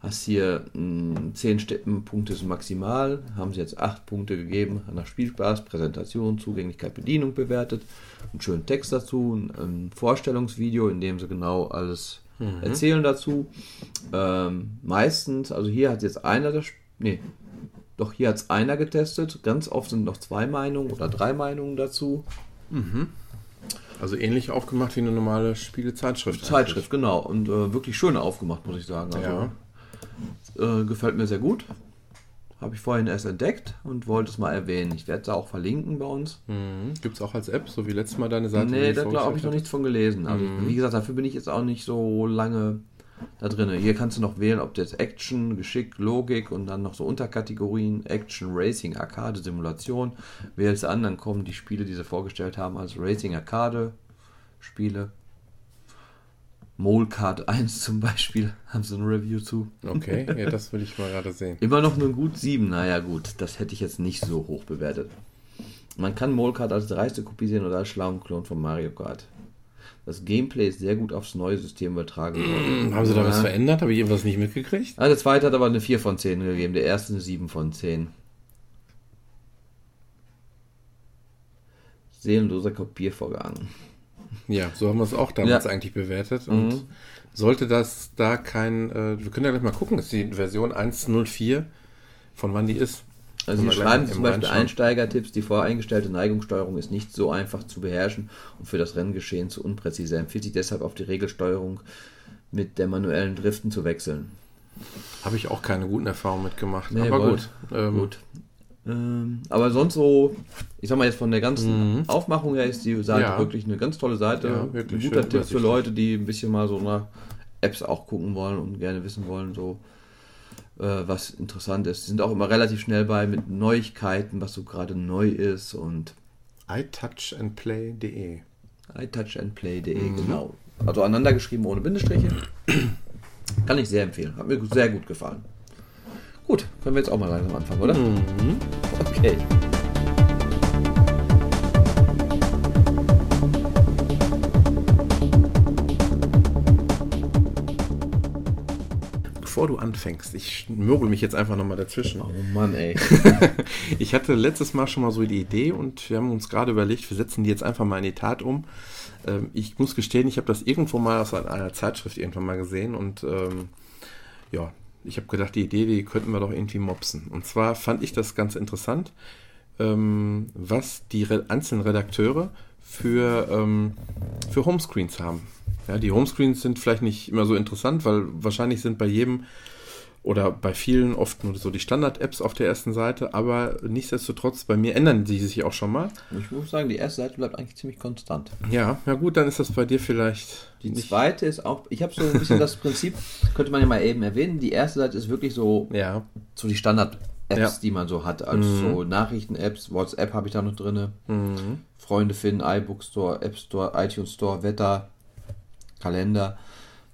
Hast hier mh, 10 Punkte ist maximal, haben sie jetzt 8 Punkte gegeben nach Spielspaß, Präsentation, Zugänglichkeit, Bedienung bewertet, einen schönen Text dazu, ein, ein Vorstellungsvideo, in dem sie genau alles mhm. erzählen dazu. Ähm, meistens, also hier hat jetzt einer das, nee, doch hier hat es einer getestet, ganz oft sind noch zwei Meinungen oder drei Meinungen dazu. Mhm. Also ähnlich aufgemacht wie eine normale Spielezeitschrift. Zeitschrift, eigentlich. genau. Und äh, wirklich schön aufgemacht, muss ich sagen. Also, ja. äh, gefällt mir sehr gut. Habe ich vorhin erst entdeckt und wollte es mal erwähnen. Ich werde es auch verlinken bei uns. Mhm. Gibt es auch als App, so wie letztes Mal deine Seite? Nee, da habe ich noch nichts von gelesen. Also, mhm. wie gesagt, dafür bin ich jetzt auch nicht so lange da drin. Hier kannst du noch wählen, ob das Action, Geschick, Logik und dann noch so Unterkategorien, Action, Racing, Arcade, Simulation. Wählst an, dann kommen die Spiele, die sie vorgestellt haben, als Racing Arcade Spiele. Mole Card 1 zum Beispiel, haben sie ein Review zu. Okay, ja, das will ich mal gerade sehen. Immer noch nur gut 7, naja gut, das hätte ich jetzt nicht so hoch bewertet. Man kann Mole Card als dreiste Kopie sehen oder als schlauen Klon von Mario Kart. Das Gameplay ist sehr gut aufs neue System übertragen worden. Mmh, haben sie da was verändert? Habe ich irgendwas nicht mitgekriegt? Ah, der zweite hat aber eine 4 von 10 gegeben, der erste eine 7 von 10. Seelenloser Kopiervorgang. Ja, so haben wir es auch damals ja. eigentlich bewertet. Und mhm. sollte das da kein, äh, wir können ja gleich mal gucken, ist die Version 1.04, von wann die ist. Also Sie schreiben zum Beispiel Einsteigertipps, die voreingestellte Neigungssteuerung ist nicht so einfach zu beherrschen und für das Renngeschehen zu unpräzise. Empfiehlt sich deshalb auf die Regelsteuerung mit der manuellen Driften zu wechseln. Habe ich auch keine guten Erfahrungen mitgemacht. Nee, aber gut. Ähm, gut. Ähm, aber sonst so, ich sag mal jetzt von der ganzen mhm. Aufmachung her ist die Seite ja. wirklich eine ganz tolle Seite. Ja, ein guter Tipp für Leute, die ein bisschen mal so nach Apps auch gucken wollen und gerne wissen wollen, so was interessant ist. Sie sind auch immer relativ schnell bei mit Neuigkeiten, was so gerade neu ist und iTouchandplay.de iTouchandplay.de, mhm. genau. Also aneinander geschrieben ohne Bindestriche. Kann ich sehr empfehlen. Hat mir sehr gut gefallen. Gut, können wir jetzt auch mal langsam anfangen, oder? Mhm. Okay. Bevor du anfängst, ich mürgel mich jetzt einfach nochmal dazwischen. Oh Mann, ey. ich hatte letztes Mal schon mal so die Idee und wir haben uns gerade überlegt, wir setzen die jetzt einfach mal in die Tat um. Ähm, ich muss gestehen, ich habe das irgendwo mal aus einer Zeitschrift irgendwann mal gesehen und ähm, ja, ich habe gedacht, die Idee, die könnten wir doch irgendwie mopsen. Und zwar fand ich das ganz interessant, ähm, was die einzelnen Redakteure für, ähm, für Homescreens haben. Ja, die Homescreens sind vielleicht nicht immer so interessant, weil wahrscheinlich sind bei jedem oder bei vielen oft nur so die Standard-Apps auf der ersten Seite, aber nichtsdestotrotz, bei mir ändern sie sich auch schon mal. Ich muss sagen, die erste Seite bleibt eigentlich ziemlich konstant. Ja, na gut, dann ist das bei dir vielleicht. Die nicht. zweite ist auch, ich habe so ein bisschen das Prinzip, könnte man ja mal eben erwähnen, die erste Seite ist wirklich so, ja. so die Standard-Apps, ja. die man so hat. Also mhm. so Nachrichten-Apps, WhatsApp habe ich da noch drin, mhm. Freunde finden, iBook Store, App Store, iTunes Store, Wetter, Kalender.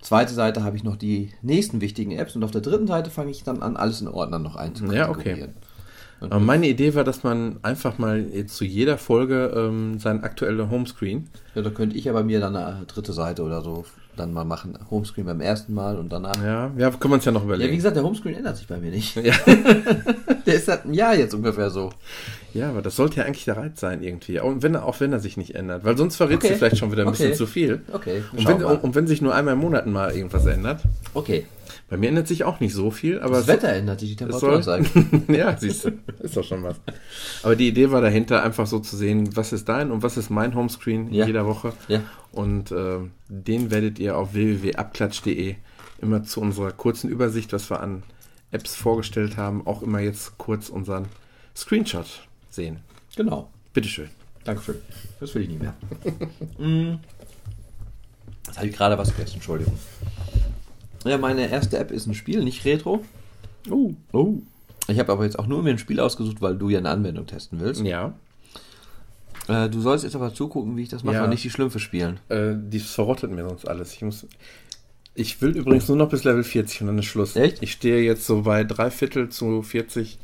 Zweite Seite habe ich noch die nächsten wichtigen Apps und auf der dritten Seite fange ich dann an, alles in Ordnern noch einzukategorieren. Ja, okay. Und meine Idee war, dass man einfach mal zu jeder Folge ähm, sein aktueller Homescreen. Ja, da könnte ich aber mir dann eine dritte Seite oder so dann mal machen. Homescreen beim ersten Mal und danach. Ja, ja können wir uns ja noch überlegen. Ja, wie gesagt, der Homescreen ändert sich bei mir nicht. Ja. der ist seit einem Jahr jetzt ungefähr so. Ja, aber das sollte ja eigentlich der Reiz sein irgendwie. Auch wenn, auch wenn er sich nicht ändert. Weil sonst verrätst okay. du vielleicht schon wieder ein okay. bisschen zu viel. Okay. Und wenn, und wenn, sich nur einmal im Monat mal irgendwas ändert. Okay. Bei mir ändert sich auch nicht so viel, aber. Das Wetter ändert sich, die Temperatur sagen. ja, siehst du, ist doch schon was. Aber die Idee war dahinter, einfach so zu sehen, was ist dein und was ist mein Homescreen ja. jeder Woche. Ja. Und äh, den werdet ihr auf www.abklatsch.de immer zu unserer kurzen Übersicht, was wir an Apps vorgestellt haben, auch immer jetzt kurz unseren Screenshot sehen. Genau. Bitteschön. Dankeschön. Das will ich nicht mehr. Mm. Jetzt habe ich gerade was vergessen, Entschuldigung. Ja, meine erste App ist ein Spiel, nicht Retro. Oh. Oh. Ich habe aber jetzt auch nur mir ein Spiel ausgesucht, weil du ja eine Anwendung testen willst. Ja. Äh, du sollst jetzt aber zugucken, wie ich das mache ja. und nicht die Schlümpfe spielen. Äh, die verrottet mir sonst alles. Ich muss. Ich will übrigens nur noch bis Level 40 und dann ist Schluss. Echt? Ich stehe jetzt so bei drei Viertel zu 40.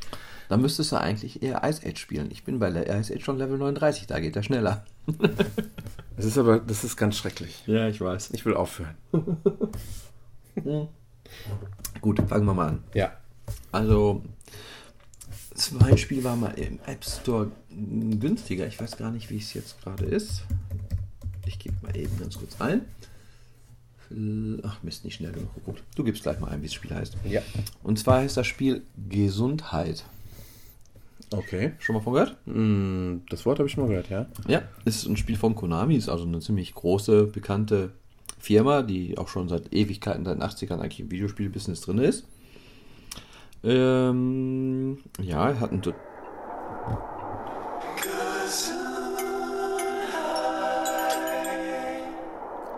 Dann müsstest du eigentlich eher Ice Age spielen. Ich bin bei Ice Age schon Level 39, da geht er schneller. Das ist aber, das ist ganz schrecklich. Ja, ich weiß. Ich will aufhören. Gut, fangen wir mal an. Ja. Also, mein Spiel war mal im App Store günstiger. Ich weiß gar nicht, wie es jetzt gerade ist. Ich gebe mal eben ganz kurz ein. Ach Mist, nicht schnell genug geguckt. Du gibst gleich mal ein, wie das Spiel heißt. Ja. Und zwar heißt das Spiel Gesundheit. Okay. Schon mal von gehört? Mm, Das Wort habe ich schon mal gehört, ja. Ja, es ist ein Spiel von Konami, ist also eine ziemlich große, bekannte Firma, die auch schon seit Ewigkeiten, seit den 80ern eigentlich im Videospielbusiness drin ist. Ähm, ja, er hat ein.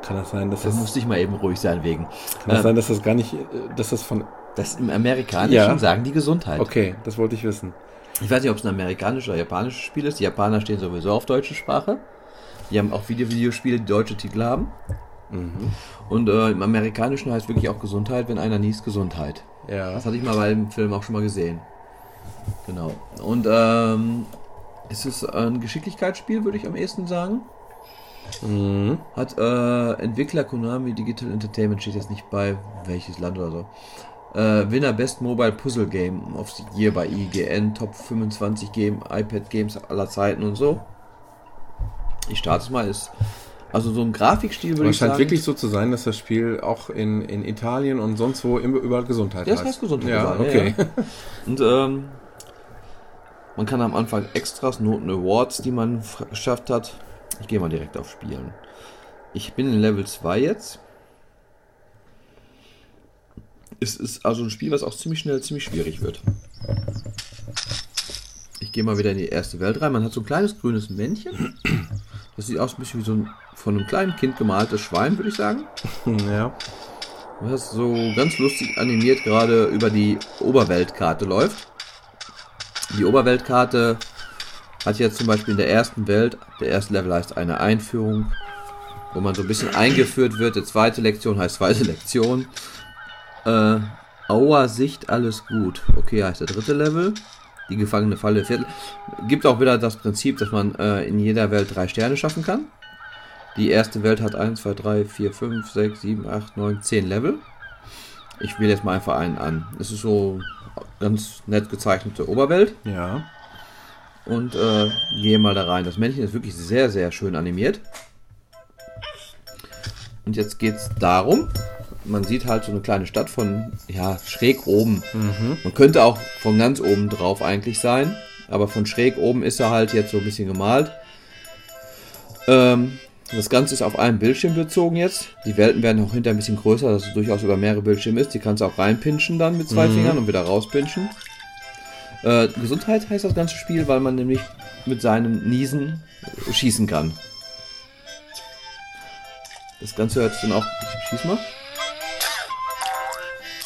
Kann das sein, dass Da das, musste ich mal eben ruhig sein wegen. kann das Ähm, sein, dass das gar nicht, äh, dass das von, das im Amerikanischen Ja. sagen die Gesundheit. okay, das wollte ich wissen. Ich weiß nicht, ob es ein amerikanisches oder japanisches Spiel ist. Die Japaner stehen sowieso auf deutsche Sprache. Die haben auch Video Videospiele, die deutsche Titel haben. Und äh, im Amerikanischen heißt wirklich auch Gesundheit, wenn einer niest, Gesundheit. Ja. Das hatte ich mal bei dem Film auch schon mal gesehen. Genau. Und ähm, es ist ein Geschicklichkeitsspiel, würde ich am ehesten sagen. Mhm. Hat äh, Entwickler Konami Digital Entertainment, steht jetzt nicht bei welches Land oder so. Äh, Winner Best Mobile Puzzle Game of the Year bei IGN, Top 25 Game, iPad Games aller Zeiten und so. Ich starte es mal, ist also so ein Grafikstil würde ich es scheint sagen. wirklich so zu sein, dass das Spiel auch in, in Italien und sonst wo überall Gesundheit Ja, das heißt. heißt Gesundheit. Ja, überall, okay. ja. Und ähm, man kann am Anfang Extras, Noten, Awards, die man geschafft hat. Ich gehe mal direkt auf Spielen. Ich bin in Level 2 jetzt. Es ist also ein Spiel, was auch ziemlich schnell ziemlich schwierig wird. Ich gehe mal wieder in die erste Welt rein. Man hat so ein kleines grünes Männchen. Das sieht aus ein bisschen wie so ein von einem kleinen Kind gemaltes Schwein, würde ich sagen. ja. Was so ganz lustig animiert gerade über die Oberweltkarte läuft. Die Oberweltkarte hat jetzt zum Beispiel in der ersten Welt, der erste Level heißt eine Einführung, wo man so ein bisschen eingeführt wird. Die zweite Lektion heißt zweite Lektion. Äh, Aua Sicht, alles gut. Okay, heißt der dritte Level. Die gefangene Falle Viertel. Gibt auch wieder das Prinzip, dass man äh, in jeder Welt drei Sterne schaffen kann. Die erste Welt hat 1, 2, 3, 4, 5, 6, 7, 8, 9, 10 Level. Ich wähle jetzt mal einfach einen an. Es ist so ganz nett gezeichnete Oberwelt. Ja. Und äh, gehe mal da rein. Das Männchen ist wirklich sehr, sehr schön animiert. Und jetzt geht es darum, man sieht halt so eine kleine Stadt von, ja, schräg oben. Man könnte auch von ganz oben drauf eigentlich sein, aber von schräg oben ist er halt jetzt so ein bisschen gemalt. Ähm, das Ganze ist auf einem Bildschirm bezogen jetzt. Die Welten werden auch hinter ein bisschen größer, dass es durchaus über mehrere Bildschirme ist. Die kannst du auch reinpinschen dann mit zwei Fingern und wieder rauspinschen. Äh, Gesundheit heißt das ganze Spiel, weil man nämlich mit seinem Niesen schießen kann. Das Ganze hört sich dann auch. Schieß mal.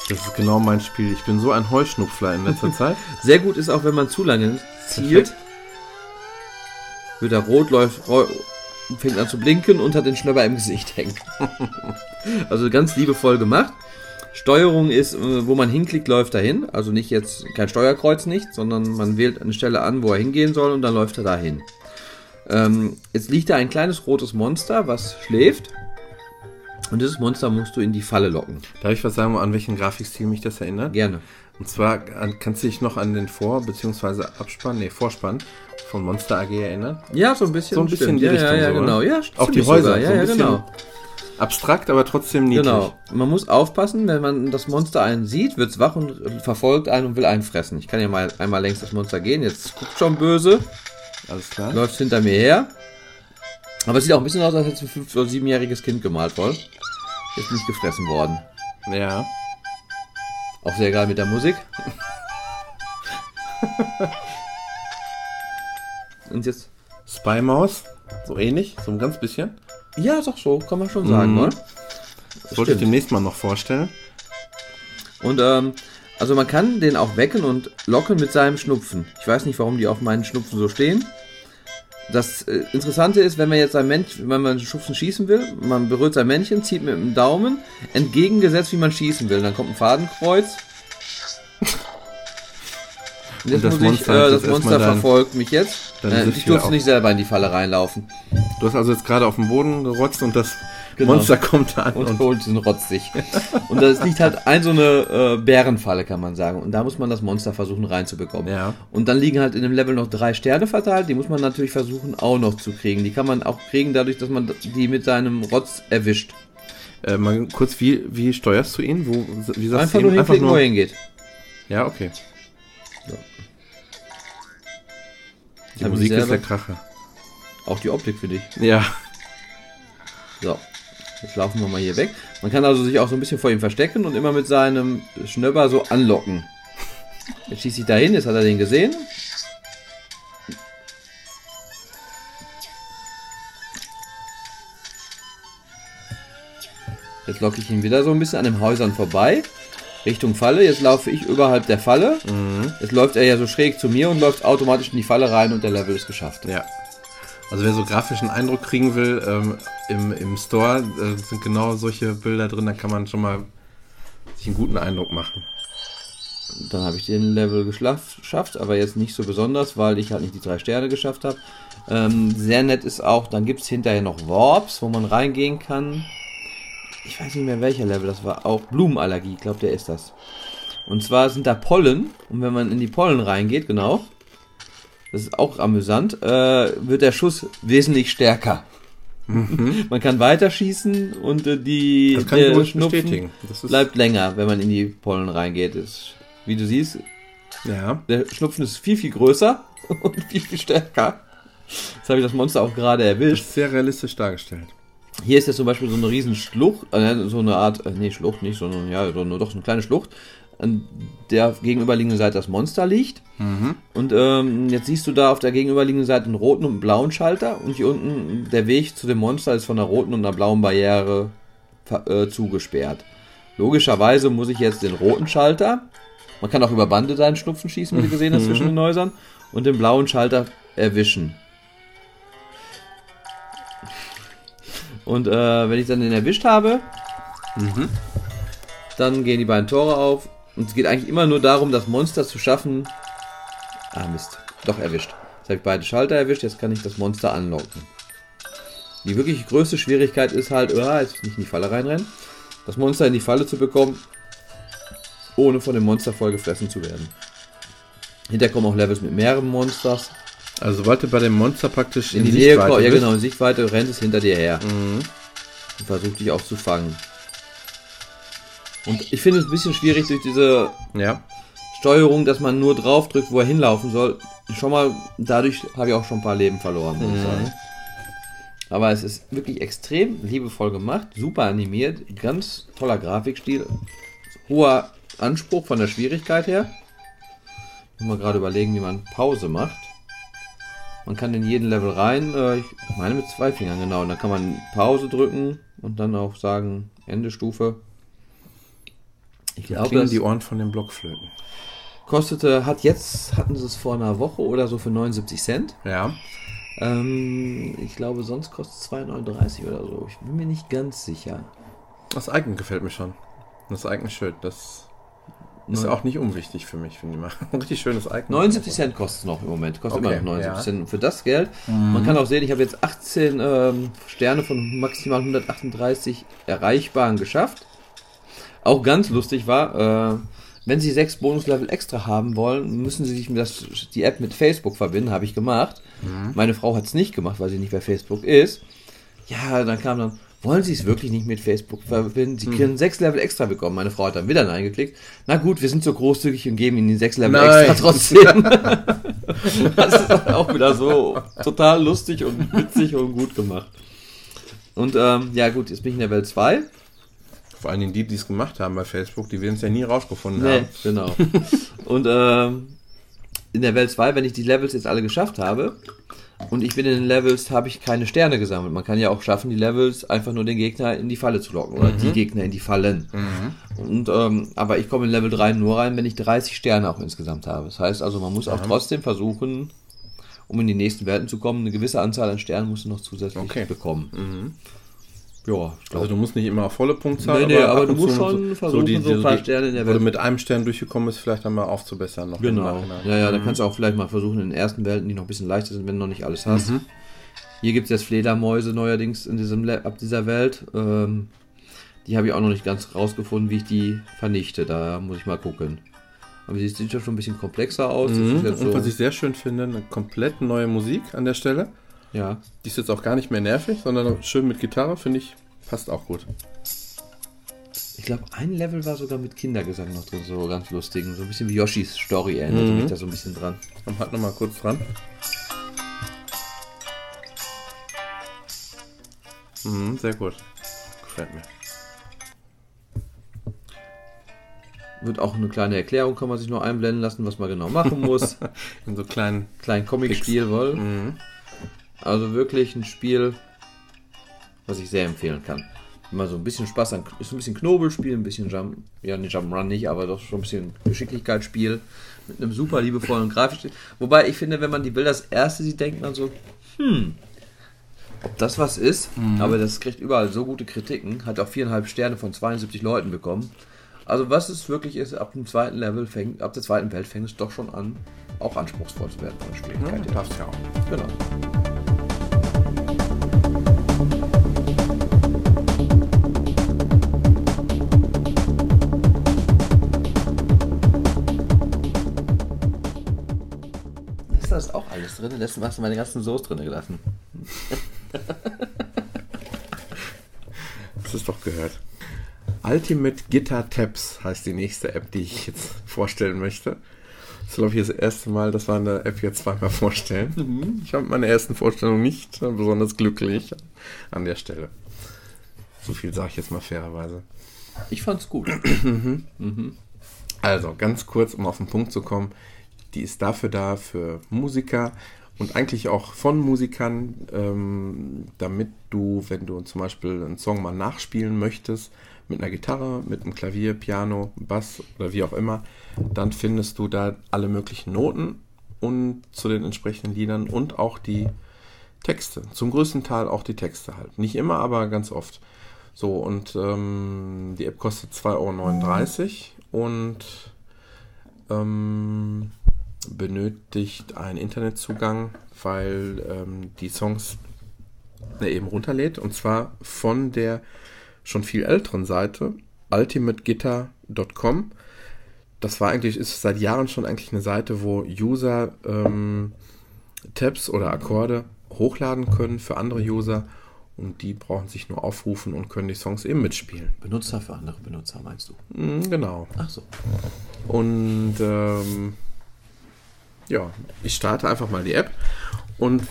Das ist genau mein Spiel. Ich bin so ein Heuschnupfler in letzter Zeit. Sehr gut ist auch, wenn man zu lange zielt. Wird er rot, läuft, fängt an zu blinken und hat den Schnöpper im Gesicht hängen. also ganz liebevoll gemacht. Steuerung ist, äh, wo man hinklickt, läuft er hin. Also nicht jetzt kein Steuerkreuz nicht, sondern man wählt eine Stelle an, wo er hingehen soll und dann läuft er dahin. Ähm, jetzt liegt da ein kleines rotes Monster, was schläft. Und dieses Monster musst du in die Falle locken. Darf ich was sagen, an welchen Grafikstil mich das erinnert? Gerne. Und zwar an, kannst du dich noch an den Vor- bzw. Abspann, nee, Vorspann von Monster AG erinnern? Ja, so ein bisschen. So ein bisschen stimmt. die ja, Richtung ja, ja, so, genau. oder? Ja, Auch die Häuser, sogar. Ja, so ein ja, bisschen genau. Abstrakt, aber trotzdem niedlich. Genau. Man muss aufpassen, wenn man das Monster einen sieht, wird's wach und äh, verfolgt einen und will einen fressen. Ich kann ja mal einmal längs das Monster gehen. Jetzt guckt schon böse, Alles klar. läuft hinter mir her. Aber es sieht auch ein bisschen aus, als hätte es ein fünf- oder siebenjähriges Kind gemalt voll. Ist nicht gefressen worden. Ja. Auch sehr geil mit der Musik. und jetzt. Spy Maus, so ähnlich, so ein ganz bisschen. Ja, ist auch so, kann man schon sagen, Mhm. ne? Das wollte ich demnächst mal noch vorstellen. Und ähm, also man kann den auch wecken und locken mit seinem Schnupfen. Ich weiß nicht, warum die auf meinen Schnupfen so stehen. Das äh, Interessante ist, wenn man jetzt ein Männchen, wenn man Schnupfen schießen will, man berührt sein Männchen, zieht mit dem Daumen entgegengesetzt, wie man schießen will. Dann kommt ein Fadenkreuz. Und jetzt das muss Monster ich, äh, das Monster dein- verfolgt mich jetzt. Äh, ich durfte nicht selber in die Falle reinlaufen. Du hast also jetzt gerade auf den Boden gerotzt und das Genau. Monster kommt an und, und, holt diesen Rotzig. und das liegt halt ein so eine äh, Bärenfalle, kann man sagen. Und da muss man das Monster versuchen reinzubekommen. Ja. Und dann liegen halt in dem Level noch drei Sterne verteilt. Die muss man natürlich versuchen auch noch zu kriegen. Die kann man auch kriegen dadurch, dass man die mit seinem Rotz erwischt. äh, mal kurz, wie, wie steuerst du ihn? Wo, wie sagst Einfach du nur ihm? hinklicken, wo er hingeht. Ja, okay. Die Musik ist der Kracher. Auch die Optik für dich. Ja. So. Jetzt laufen wir mal hier weg. Man kann also sich auch so ein bisschen vor ihm verstecken und immer mit seinem Schnöpper so anlocken. Jetzt schießt sich dahin, jetzt hat er den gesehen. Jetzt locke ich ihn wieder so ein bisschen an den Häusern vorbei. Richtung Falle. Jetzt laufe ich überhalb der Falle. Jetzt läuft er ja so schräg zu mir und läuft automatisch in die Falle rein und der Level ist geschafft. Ja. Also wer so grafischen Eindruck kriegen will, ähm, im, im Store äh, sind genau solche Bilder drin, da kann man schon mal sich einen guten Eindruck machen. Dann habe ich den Level geschafft, aber jetzt nicht so besonders, weil ich halt nicht die drei Sterne geschafft habe. Ähm, sehr nett ist auch, dann gibt es hinterher noch Warps, wo man reingehen kann. Ich weiß nicht mehr welcher Level das war. Auch Blumenallergie, ich glaube, der ist das. Und zwar sind da Pollen. Und wenn man in die Pollen reingeht, genau, das ist auch amüsant, äh, wird der Schuss wesentlich stärker. man kann weiterschießen und äh, die Das kann ich der Schnupfen bestätigen. Das ist, bleibt länger, wenn man in die Pollen reingeht. Ist, wie du siehst, ja. der Schnupfen ist viel, viel größer und viel, viel stärker. Jetzt habe ich das Monster auch gerade Das erwischt. ist sehr realistisch dargestellt. Hier ist jetzt zum Beispiel so eine riesen Schlucht, äh, so eine Art, äh, nee, Schlucht nicht, sondern ja, so eine, doch so eine kleine Schlucht, an der gegenüberliegenden Seite das Monster liegt. Und ähm, jetzt siehst du da auf der gegenüberliegenden Seite einen roten und einen blauen Schalter und hier unten der Weg zu dem Monster ist von einer roten und einer blauen Barriere äh, zugesperrt. Logischerweise muss ich jetzt den roten Schalter, man kann auch über Bande seinen Schnupfen schießen, wie du gesehen hast, zwischen den Häusern, und den blauen Schalter erwischen. Und äh, wenn ich dann den erwischt habe, dann gehen die beiden Tore auf. Und es geht eigentlich immer nur darum, das Monster zu schaffen. Ah, Mist. Doch erwischt. Jetzt habe ich beide Schalter erwischt, jetzt kann ich das Monster anlocken. Die wirklich größte Schwierigkeit ist halt, ah, jetzt nicht in die Falle reinrennen, das Monster in die Falle zu bekommen, ohne von dem Monster vollgefressen zu werden. Hinterher kommen auch Levels mit mehreren Monsters. Also sobald du bei dem Monster praktisch In die Nähe kommt, ja genau, in Sichtweite rennt es hinter dir her. Und versucht dich auch zu fangen. Und ich finde es ein bisschen schwierig durch diese Ja. Steuerung, dass man nur drauf drückt, wo er hinlaufen soll. Schon mal, dadurch habe ich auch schon ein paar Leben verloren, muss ich sagen. Aber es ist wirklich extrem liebevoll gemacht, super animiert, ganz toller Grafikstil, hoher Anspruch von der Schwierigkeit her. Ich muss mal gerade überlegen, wie man Pause macht. Man kann in jeden Level rein, äh, ich meine mit zwei Fingern genau, und dann kann man Pause drücken und dann auch sagen Ende Stufe. Ich glaube, klingen die Ohren von den Blockflöten. kostete, hat jetzt, hatten sie es vor einer Woche oder so für 79 Cent. Ja. Ähm, ich glaube, sonst kostet es 2,39 oder so. Ich bin mir nicht ganz sicher. Das Icon gefällt mir schon. Das Icon-Schild, das ist auch nicht unwichtig für mich, finde ich mal. Ein richtig schönes Icon. 79 Cent kostet es noch im Moment. Kostet Okay, immer noch 79 ja. Cent. Für das Geld, man kann auch sehen, ich habe jetzt 18 ähm, Sterne von maximal 138 erreichbaren geschafft. Auch ganz lustig war, äh, wenn Sie sechs Bonuslevel extra haben wollen, müssen Sie sich das, die App mit Facebook verbinden, habe ich gemacht. Meine Frau hat es nicht gemacht, weil sie nicht bei Facebook ist. Ja, dann kam dann, wollen Sie es wirklich nicht mit Facebook verbinden? Sie können sechs Level extra bekommen. Meine Frau hat dann wieder Nein geklickt. Na gut, wir sind so großzügig und geben Ihnen die sechs Level Nein. extra trotzdem. das ist auch wieder so total lustig und witzig und gut gemacht. Und ähm, ja gut, jetzt bin ich in der Welt 2. Vor allen Dingen die, die es gemacht haben bei Facebook, die werden es ja nie rausgefunden Nee, haben. genau. Und ähm, in der Welt 2, wenn ich die Levels jetzt alle geschafft habe und ich bin in den Levels, habe ich keine Sterne gesammelt. Man kann ja auch schaffen, die Levels einfach nur den Gegner in die Falle zu locken oder die Gegner in die Fallen. Und ähm, aber ich komme in Level 3 nur rein, wenn ich 30 Sterne auch insgesamt habe. Das heißt also, man muss auch trotzdem versuchen, um in die nächsten Welten zu kommen, eine gewisse Anzahl an Sternen musst du noch zusätzlich Okay. bekommen. Ja, Also du musst nicht immer auf volle Punktzahl, Nee, nee, aber ab du musst schon versuchen, so ein paar Sterne in der Wo du Welt- mit einem Stern durchgekommen bist, vielleicht einmal aufzubessern noch. Genau. Ja, ja, dann kannst du auch vielleicht mal versuchen, in den ersten Welten, die noch ein bisschen leichter sind, wenn du noch nicht alles hast. Mhm. Hier gibt es jetzt Fledermäuse neuerdings in diesem Le ab dieser Welt. Ähm, die habe ich auch noch nicht ganz rausgefunden, wie ich die vernichte. Da muss ich mal gucken. Aber sie sieht schon ein bisschen komplexer aus. Das Mhm. Und so, was ich sehr schön finde, eine komplett neue Musik an der Stelle. Ja. Die ist jetzt auch gar nicht mehr nervig, sondern schön mit Gitarre, finde ich, passt auch gut. Ich glaube, ein Level war sogar mit Kindergesang noch drin, so ganz lustig. So ein bisschen wie Yoshis Story erinnert mich da so ein bisschen dran. Komm halt nochmal kurz dran. Mhm, sehr gut. Gefällt mir. Wird auch eine kleine Erklärung, kann man sich noch einblenden lassen, was man genau machen muss. In so kleinen. Kleinen Comic-Spiel wohl. Mhm. Also wirklich ein Spiel, was ich sehr empfehlen kann. Wenn man so ein bisschen Spaß an, ist ein bisschen Knobelspiel, ein bisschen Jump, ja, nicht Jump'n'Run nicht, aber doch schon ein bisschen Geschicklichkeitsspiel mit einem super liebevollen Grafikstil. Wobei ich finde, wenn man die Bilder das erste sieht, denkt man so, hm, ob das was ist, aber das kriegt überall so gute Kritiken, hat auch viereinhalb Sterne von 72 Leuten bekommen. Also was es wirklich ist, ab dem zweiten Level fängt, ab der zweiten Welt fängt es doch schon an, auch anspruchsvoll zu werden von der Ja, Schwierigkeit. darfst ja auch. Genau. Drin? Letztes Mal hast du meine ganzen Soße drin gelassen. Das ist doch gehört. Ultimate Guitar Tabs heißt die nächste App, die ich jetzt vorstellen möchte. Das ist, glaube ich, das erste Mal, dass wir eine App jetzt zweimal vorstellen. Ich habe meine ersten Vorstellungen nicht besonders glücklich an der Stelle. So viel sage ich jetzt mal fairerweise. Ich fand's gut. Also, ganz kurz, um auf den Punkt zu kommen. Die ist dafür da, für Musiker und eigentlich auch von Musikern, ähm, damit du, wenn du zum Beispiel einen Song mal nachspielen möchtest, mit einer Gitarre, mit einem Klavier, Piano, Bass oder wie auch immer, dann findest du da alle möglichen Noten und zu den entsprechenden Liedern und auch die Texte. Zum größten Teil auch die Texte halt. Nicht immer, aber ganz oft. So, und ähm, die App kostet 2,39 Euro und ähm, benötigt einen Internetzugang, weil ähm, die Songs er eben runterlädt. Und zwar von der schon viel älteren Seite ultimateguitar.com. Das war eigentlich, ist seit Jahren schon eigentlich eine Seite, wo User ähm, Tabs oder Akkorde hochladen können für andere User und die brauchen sich nur aufrufen und können die Songs eben mitspielen. Benutzer für andere Benutzer, meinst du? Mhm, genau. Ach so. Und ähm, ja, ich starte einfach mal die App und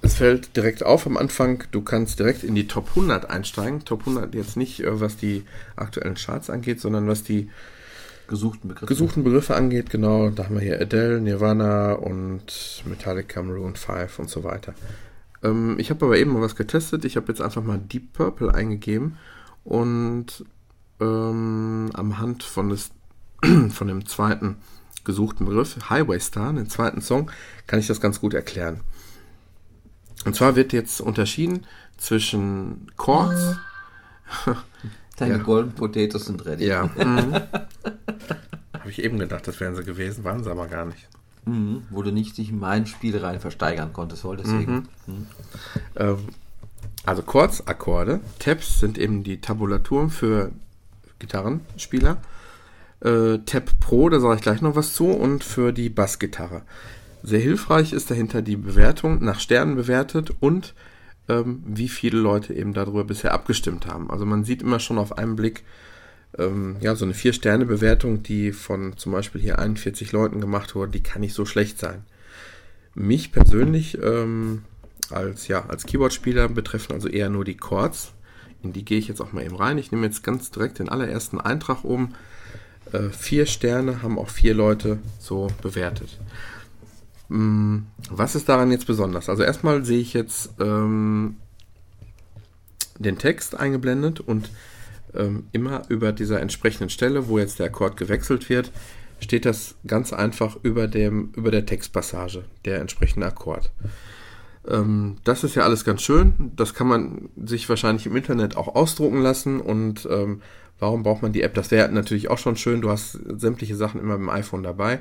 es fällt direkt auf am Anfang, du kannst direkt in die Top 100 einsteigen. Top 100 jetzt nicht, äh, was die aktuellen Charts angeht, sondern was die Gesuchten Begriff. gesuchten Begriffe angeht. Genau, da haben wir hier Adele, Nirvana und Metallica, Maroon 5 und so weiter. Ähm, ich habe aber eben mal was getestet. Ich habe jetzt einfach mal Deep Purple eingegeben und ähm, am Hand von, des, von dem zweiten gesuchten Begriff, Highway Star, den zweiten Song, kann ich das ganz gut erklären. Und zwar wird jetzt unterschieden zwischen Chords, Deine Ja. Golden Potatoes sind ready. ja, mhm. habe ich eben gedacht, das wären sie gewesen, waren sie aber gar nicht. Mhm, wo du nicht dich in mein Spiel rein versteigern konntest, wohl deswegen. Ähm, also Chords, Akkorde, Tabs sind eben die Tabulaturen für Gitarrenspieler. Äh, Tab Pro, da sage ich gleich noch was zu, und für die Bassgitarre. Sehr hilfreich ist dahinter die Bewertung nach Sternen bewertet und ähm, wie viele Leute eben darüber bisher abgestimmt haben. Also man sieht immer schon auf einen Blick, ähm, ja, so eine Vier-Sterne-Bewertung, die von zum Beispiel hier 41 Leuten gemacht wurde, die kann nicht so schlecht sein. Mich persönlich ähm, als, ja, als Keyboard-Spieler betreffen also eher nur die Chords. In die gehe ich jetzt auch mal eben rein. Ich nehme jetzt ganz direkt den allerersten Eintrag oben. Äh, vier Sterne haben auch vier Leute so bewertet. Mm, Was ist daran jetzt besonders? Also erstmal sehe ich jetzt ähm, den Text eingeblendet und ähm, immer über dieser entsprechenden Stelle, wo jetzt der Akkord gewechselt wird, steht das ganz einfach über, dem, über der Textpassage, der entsprechende Akkord. Ähm, das ist ja alles ganz schön. Das kann man sich wahrscheinlich im Internet auch ausdrucken lassen. Und ähm, warum braucht man die App? Das wäre natürlich auch schon schön. Du hast sämtliche Sachen immer mit dem iPhone dabei.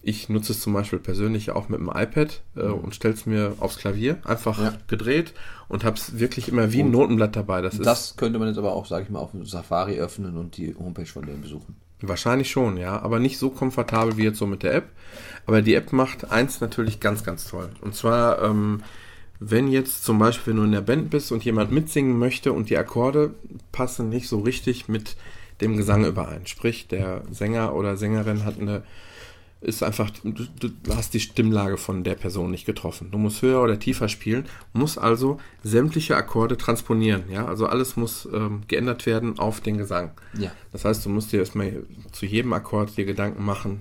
Ich nutze es zum Beispiel persönlich auch mit dem iPad äh, mhm. und stelle es mir aufs Klavier, einfach ja. gedreht und habe es wirklich immer wie ein Notenblatt dabei. Das, das könnte man jetzt aber auch, sage ich mal, auf dem Safari öffnen und die Homepage von denen besuchen. Wahrscheinlich schon, ja, aber nicht so komfortabel wie jetzt so mit der App. Aber die App macht eins natürlich ganz, ganz toll. Und zwar, ähm, wenn jetzt zum Beispiel, wenn du in der Band bist und jemand mitsingen möchte und die Akkorde passen nicht so richtig mit dem Gesang überein. Sprich, der Sänger oder Sängerin hat eine ist einfach, du, du, hast die Stimmlage von der Person nicht getroffen. Du musst höher oder tiefer spielen, musst also sämtliche Akkorde transponieren. Ja, also alles muss ähm, geändert werden auf den Gesang. Ja. Das heißt, du musst dir erstmal zu jedem Akkord dir Gedanken machen,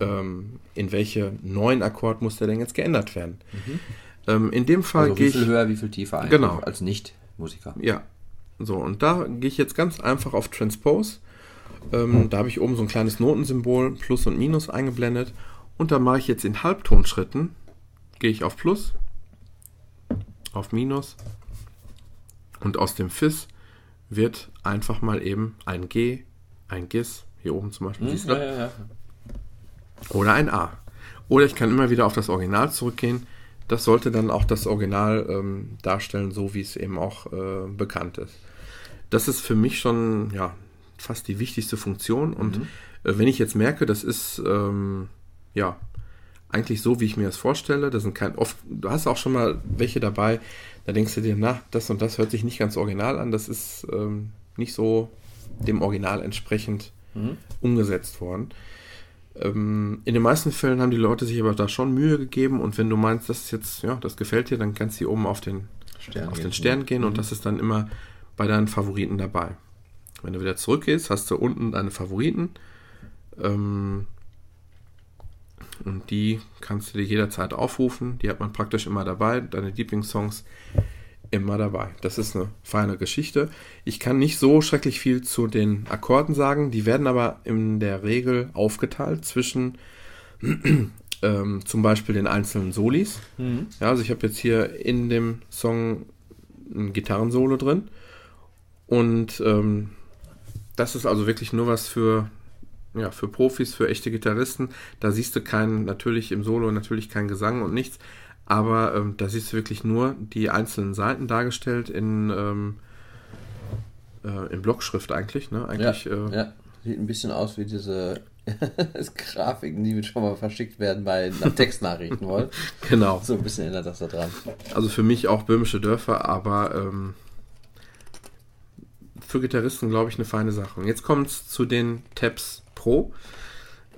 ähm, in welche neuen Akkord muss der denn jetzt geändert werden. Mhm. Ähm, in dem Fall also gehe ich. Wie viel höher, wie viel tiefer eigentlich genau. als Nicht-Musiker. Ja. So, und da gehe ich jetzt ganz einfach auf Transpose ähm, da habe ich oben so ein kleines Notensymbol, Plus und Minus eingeblendet. Und da mache ich jetzt in Halbtonschritten, gehe ich auf Plus, auf Minus und aus dem Fis wird einfach mal eben ein G, ein Gis, hier oben zum Beispiel, hm, ja, ja, ja. oder ein A. Oder ich kann immer wieder auf das Original zurückgehen. Das sollte dann auch das Original ähm, darstellen, so wie es eben auch äh, bekannt ist. Das ist für mich schon ja, fast die wichtigste Funktion. Und mhm. äh, wenn ich jetzt merke, das ist ähm, ja eigentlich so, wie ich mir das vorstelle, das sind kein oft, du hast auch schon mal welche dabei, da denkst du dir, na, das und das hört sich nicht ganz original an, das ist ähm, nicht so dem Original entsprechend mhm. umgesetzt worden. Ähm, in den meisten Fällen haben die Leute sich aber da schon Mühe gegeben und wenn du meinst, das ist jetzt, ja, das gefällt dir, dann kannst du hier oben auf den Stern, auf gehen. Den Stern gehen mhm. und das ist dann immer bei deinen Favoriten dabei. Wenn du wieder zurückgehst, hast du unten deine Favoriten. Ähm, und die kannst du dir jederzeit aufrufen. Die hat man praktisch immer dabei. Deine Lieblingssongs immer dabei. Das ist eine feine Geschichte. Ich kann nicht so schrecklich viel zu den Akkorden sagen. Die werden aber in der Regel aufgeteilt zwischen ähm, zum Beispiel den einzelnen Solis. Mhm. Ja, also ich habe jetzt hier in dem Song ein Gitarrensolo drin. Und ähm, das ist also wirklich nur was für, ja, für Profis, für echte Gitarristen. Da siehst du keinen, natürlich im Solo natürlich kein Gesang und nichts, aber ähm, da siehst du wirklich nur die einzelnen Seiten dargestellt in, ähm, äh, in Blockschrift eigentlich. Ne? eigentlich ja, äh, ja, sieht ein bisschen aus wie diese Grafiken, die schon mal verschickt werden bei Textnachrichten wollen. genau. So ein bisschen erinnert das da dran. Also für mich auch böhmische Dörfer, aber ähm, für Gitarristen, glaube ich, eine feine Sache. Und jetzt kommt es zu den Tabs Pro.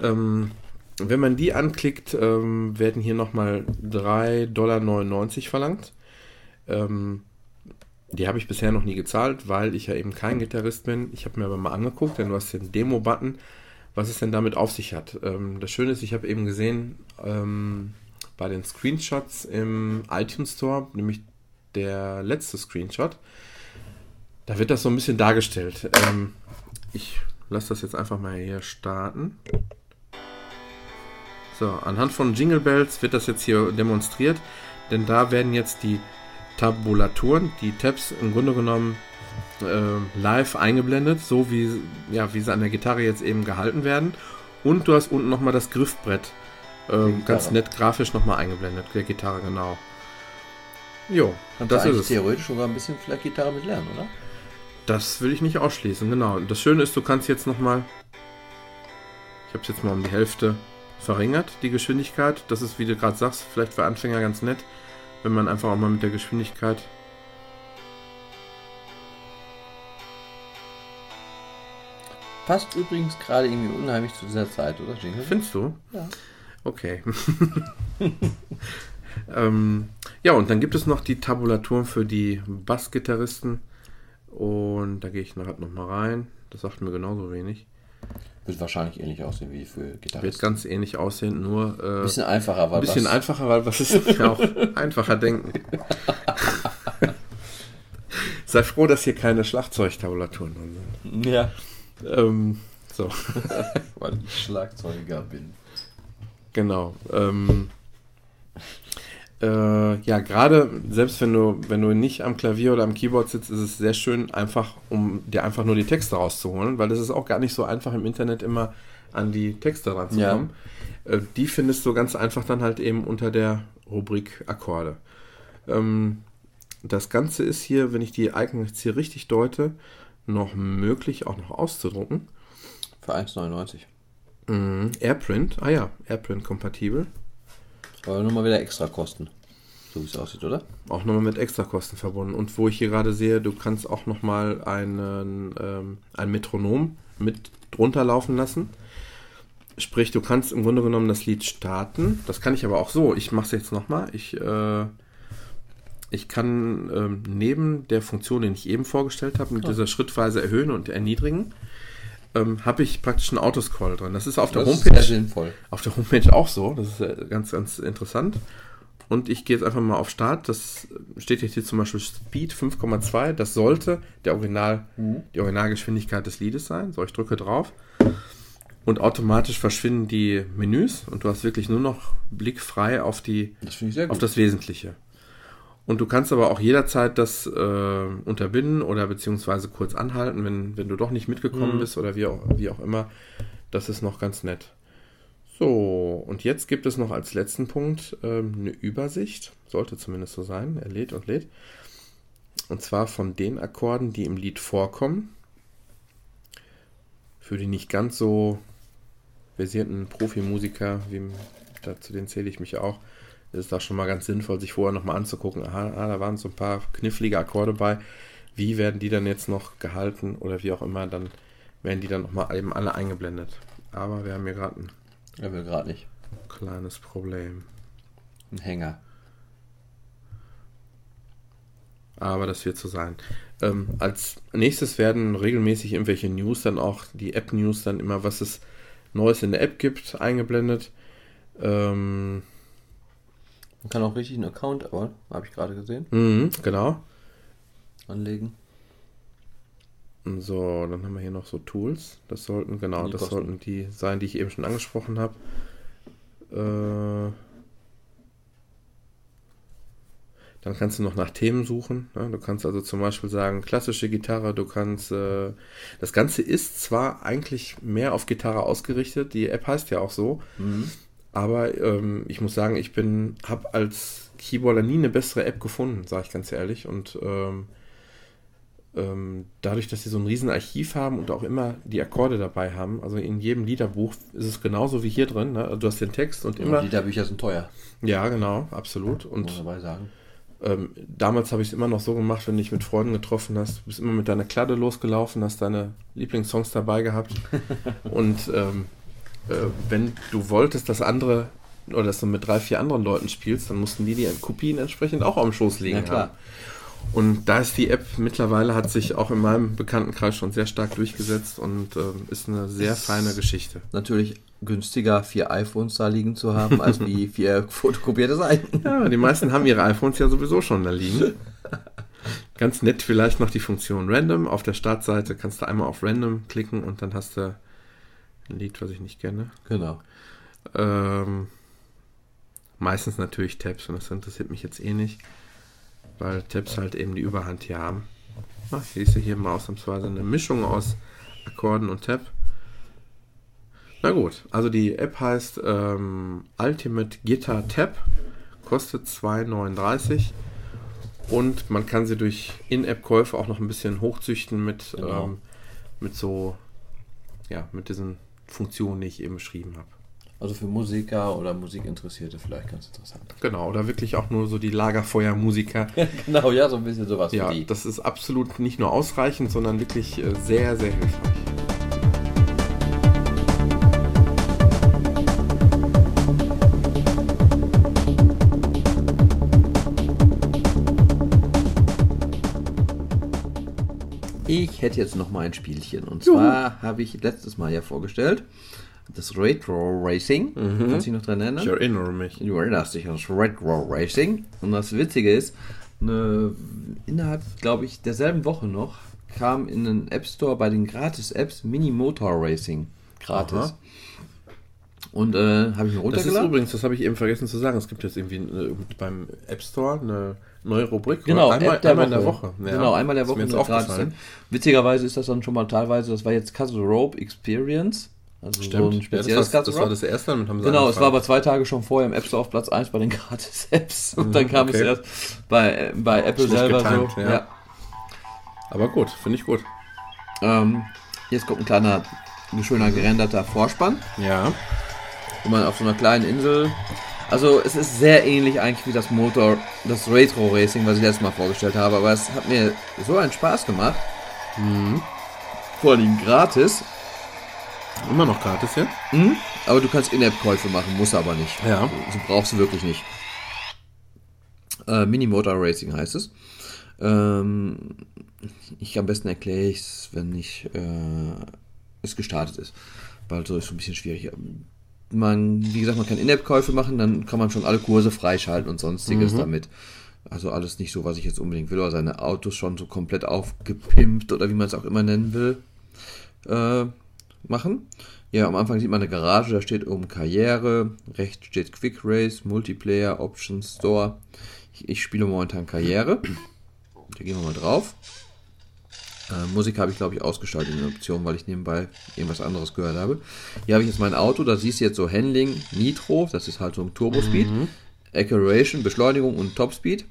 Ähm, wenn man die anklickt, ähm, werden hier nochmal 3,99 Dollar verlangt. Ähm, die habe ich bisher noch nie gezahlt, weil ich ja eben kein Gitarrist bin. Ich habe mir aber mal angeguckt, denn du hast den Demo-Button, was es denn damit auf sich hat. Ähm, das Schöne ist, ich habe eben gesehen, ähm, bei den Screenshots im iTunes Store, nämlich der letzte Screenshot, da wird das so ein bisschen dargestellt. Ähm, ich lasse das jetzt einfach mal hier starten. So, anhand von Jingle Bells wird das jetzt hier demonstriert, denn da werden jetzt die Tabulaturen, die Tabs im Grunde genommen äh, live eingeblendet, so wie, ja, wie sie an der Gitarre jetzt eben gehalten werden. Und du hast unten nochmal das Griffbrett äh, ganz nett grafisch nochmal eingeblendet, der Gitarre genau. Jo, und das ist es. theoretisch sogar ein bisschen vielleicht Gitarre mit lernen, oder? Das will ich nicht ausschließen, genau. Das Schöne ist, du kannst jetzt nochmal. Ich habe es jetzt mal um die Hälfte verringert, die Geschwindigkeit. Das ist, wie du gerade sagst, vielleicht für Anfänger ganz nett, wenn man einfach auch mal mit der Geschwindigkeit. Passt übrigens gerade irgendwie unheimlich zu dieser Zeit, oder Jingle? Findest du? Ja. Okay. ähm, ja, und dann gibt es noch die Tabulaturen für die Bassgitarristen. Und da gehe ich nachher nochmal rein. Das sagt mir genauso wenig. Wird wahrscheinlich ähnlich aussehen wie für Gitarristen. Wird ganz ähnlich aussehen, nur. Äh, bisschen einfacher, weil. Bisschen was einfacher, weil was ist ja auch einfacher denken. Sei froh, dass hier keine Schlagzeugtabulaturen drin sind. Ja. Ähm, so. weil ich Schlagzeuger bin. Genau. Ähm, Äh, ja, gerade selbst wenn du, wenn du nicht am Klavier oder am Keyboard sitzt, ist es sehr schön, einfach, um dir einfach nur die Texte rauszuholen, weil es ist auch gar nicht so einfach im Internet immer an die Texte ranzukommen. Ja. Äh, die findest du ganz einfach dann halt eben unter der Rubrik Akkorde. Ähm, das Ganze ist hier, wenn ich die Icons jetzt hier richtig deute, noch möglich auch noch auszudrucken. Für 1,99. Mhm. Airprint, ah ja, Airprint kompatibel. Aber nochmal wieder extra Kosten. So wie es aussieht, oder? Auch nochmal mit extra Kosten verbunden. Und wo ich hier gerade sehe, du kannst auch nochmal einen, ähm, ein Metronom mit drunter laufen lassen. Sprich, du kannst im Grunde genommen das Lied starten. Das kann ich aber auch so. Ich mache es jetzt nochmal. Ich, äh, ich kann ähm, neben der Funktion, die ich eben vorgestellt habe, mit oh. dieser schrittweise erhöhen und erniedrigen, ähm, habe ich praktisch einen Autoscroll drin. Das ist auf der das Homepage. sinnvoll. Auf der Homepage auch so. Das ist äh, ganz, ganz interessant. Und ich gehe jetzt einfach mal auf Start. Das steht jetzt hier zum Beispiel Speed 5,2. Das sollte der Original, mhm. die Originalgeschwindigkeit des Liedes sein. So, ich drücke drauf. Und automatisch verschwinden die Menüs und du hast wirklich nur noch Blick frei auf die, das auf das Wesentliche. Und du kannst aber auch jederzeit das äh, unterbinden oder beziehungsweise kurz anhalten, wenn, wenn du doch nicht mitgekommen mhm. bist oder wie auch, wie auch immer. Das ist noch ganz nett. So, und jetzt gibt es noch als letzten Punkt ähm, eine Übersicht. Sollte zumindest so sein. Er lädt und lädt. Und zwar von den Akkorden, die im Lied vorkommen. Für die nicht ganz so versierten Profimusiker, wie, zu denen zähle ich mich auch, ist da schon mal ganz sinnvoll, sich vorher nochmal anzugucken, aha, ah, da waren so ein paar knifflige Akkorde bei, wie werden die dann jetzt noch gehalten oder wie auch immer, dann werden die dann nochmal eben alle eingeblendet. Aber wir haben hier gerade ein ja, wir gerade nicht. kleines Problem. Ein Hänger. Aber das wird so sein. Ähm, als nächstes werden regelmäßig irgendwelche News dann auch, die App-News dann immer, was es Neues in der App gibt, eingeblendet. Ähm, man kann auch richtig einen Account, aber habe ich gerade gesehen. Mhm, genau. Anlegen. So, dann haben wir hier noch so Tools. Das sollten, genau, die das kosten. sollten die sein, die ich eben schon angesprochen habe. Äh, dann kannst du noch nach Themen suchen. Ne? Du kannst also zum Beispiel sagen, klassische Gitarre, du kannst. Äh, das Ganze ist zwar eigentlich mehr auf Gitarre ausgerichtet, die App heißt ja auch so. Mhm. Aber ähm, ich muss sagen, ich bin, habe als Keyboarder nie eine bessere App gefunden, sage ich ganz ehrlich. Und ähm, ähm, dadurch, dass sie so ein riesen Archiv haben und auch immer die Akkorde dabei haben, also in jedem Liederbuch ist es genauso wie hier drin. Ne? Also du hast den Text und immer. Und Liederbücher sind teuer. Ja, genau, absolut. Und Muss dabei sagen. Ähm, damals habe ich es immer noch so gemacht, wenn du dich mit Freunden getroffen hast, du bist immer mit deiner Kladde losgelaufen, hast deine Lieblingssongs dabei gehabt und ähm, äh, wenn du wolltest, dass andere oder dass du mit drei, vier anderen Leuten spielst, dann mussten die die Kopien entsprechend auch am Schoß liegen ja, haben. Und da ist die App mittlerweile, hat sich auch in meinem Bekanntenkreis schon sehr stark durchgesetzt und äh, ist eine sehr ist feine Geschichte. Natürlich günstiger, vier iPhones da liegen zu haben, als wie vier fotokopierte Seiten. Ja, die meisten haben ihre iPhones ja sowieso schon da liegen. Ganz nett vielleicht noch die Funktion Random. Auf der Startseite kannst du einmal auf Random klicken und dann hast du ein Lied, was ich nicht kenne. Genau. Ähm, meistens natürlich Tabs und das interessiert mich jetzt eh nicht, weil Tabs halt eben die Überhand hier haben. Ach, hier ist ja hier mal ausnahmsweise eine Mischung aus Akkorden und Tab. Na gut, also die App heißt ähm, Ultimate Guitar Tab, kostet 2,39 und man kann sie durch In-App-Käufe auch noch ein bisschen hochzüchten mit, genau. ähm, mit so, ja, mit diesen Funktionen, die ich eben beschrieben habe. Also für Musiker oder Musikinteressierte vielleicht ganz interessant. Genau, oder wirklich auch nur so die Lagerfeuermusiker. genau, ja, so ein bisschen sowas ja, die. Das ist absolut nicht nur ausreichend, sondern wirklich äh, sehr, sehr hilfreich. Ich hätte jetzt noch mal ein Spielchen. Und zwar habe ich letztes Mal ja vorgestellt, das Retro Racing. Mhm. Kannst du dich noch dran erinnern? Ich erinnere mich. Du erinnerst dich an das Retro Racing. Und das Witzige ist, eine, innerhalb, glaube ich, derselben Woche noch kam in den App Store bei den Gratis-Apps Mini Motor Racing. Gratis. Aha. Und äh, habe ich mir Das ist runtergeladen. übrigens, das habe ich eben vergessen zu sagen, es gibt jetzt irgendwie äh, beim App Store eine neue Rubrik. Genau, einmal, der einmal in Woche. der Woche. Ja, genau, einmal der ist Woche Mir jetzt eine gratis aufgefallen. Witzigerweise ist das dann schon mal teilweise, das war jetzt Castle Rope Experience. Also Stimmt. so ein ja, spezielles das, war, das war das erste, damit haben sie Genau, es war aber zwei Tage schon vorher im App Store auf Platz 1 bei den Gratis-Apps. Und Mhm, dann kam es okay. erst bei, bei Apple selber getimed, so. ja. Ja. Aber gut, finde ich gut. Ähm, jetzt kommt ein kleiner, ein schöner gerenderter Vorspann. Ja. Wo man auf so einer kleinen Insel. Also es ist sehr ähnlich eigentlich wie das Motor, das Retro Racing, was ich letztes Mal vorgestellt habe, aber es hat mir so einen Spaß gemacht. Mhm. Vor allem gratis. Immer noch gratis jetzt? Mhm. Aber du kannst In-App-Käufe machen, musst aber nicht. Ja. Das brauchst du wirklich nicht. Äh, Mini Motor Racing heißt es. Ähm, ich am besten erkläre ich es, wenn ich äh, es gestartet ist. Weil so ist es ein bisschen schwierig. Man, wie gesagt, man kann In-App-Käufe machen, dann kann man schon alle Kurse freischalten und sonstiges damit. Also alles nicht so, was ich jetzt unbedingt will, oder seine Autos schon so komplett aufgepimpt oder wie man es auch immer nennen will, äh, machen. Ja, am Anfang sieht man eine Garage, da steht oben Karriere, rechts steht Quick Race, Multiplayer, Options, Store. Ich, ich spiele momentan Karriere. Da gehen wir mal drauf. Äh, Musik habe ich, glaube ich, ausgeschaltet in der Option, weil ich nebenbei irgendwas anderes gehört habe. Hier habe ich jetzt mein Auto, da siehst du jetzt so Handling, Nitro, das ist halt so ein Turbo-Speed, Acceleration, Beschleunigung und Top-Speed.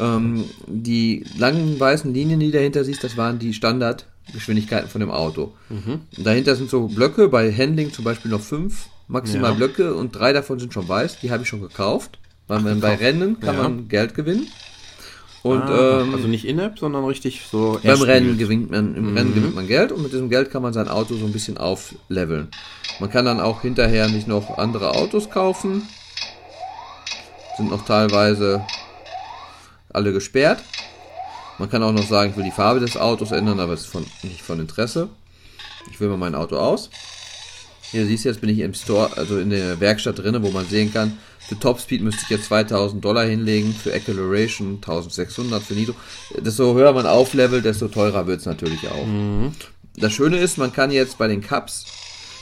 Ähm, die langen weißen Linien, die dahinter siehst, das waren die Standardgeschwindigkeiten von dem Auto. Dahinter sind so Blöcke, bei Handling zum Beispiel noch fünf maximal Ja. Blöcke und drei davon sind schon weiß, die habe ich schon gekauft. Weil man bei. Rennen kann Ja. man Geld gewinnen. Und ah, ähm, also nicht in-App, sondern richtig so. beim. Rennen gewinnt man, im Mhm. Rennen gewinnt man Geld und mit diesem Geld kann man sein Auto so ein bisschen aufleveln. Man kann dann auch hinterher nicht noch andere Autos kaufen. Sind noch teilweise alle gesperrt. Man kann auch noch sagen, ich will die Farbe des Autos ändern, aber es ist von, nicht von Interesse. Ich will mal mein Auto aus. Hier siehst du, jetzt bin ich im Store, also in der Werkstatt drinne, wo man sehen kann, für Topspeed müsste ich jetzt 2000 Dollar hinlegen, für Acceleration 1600, für Nitro. Desto höher man auflevelt, desto teurer wird es natürlich auch. Das Schöne ist, man kann jetzt bei den Cups,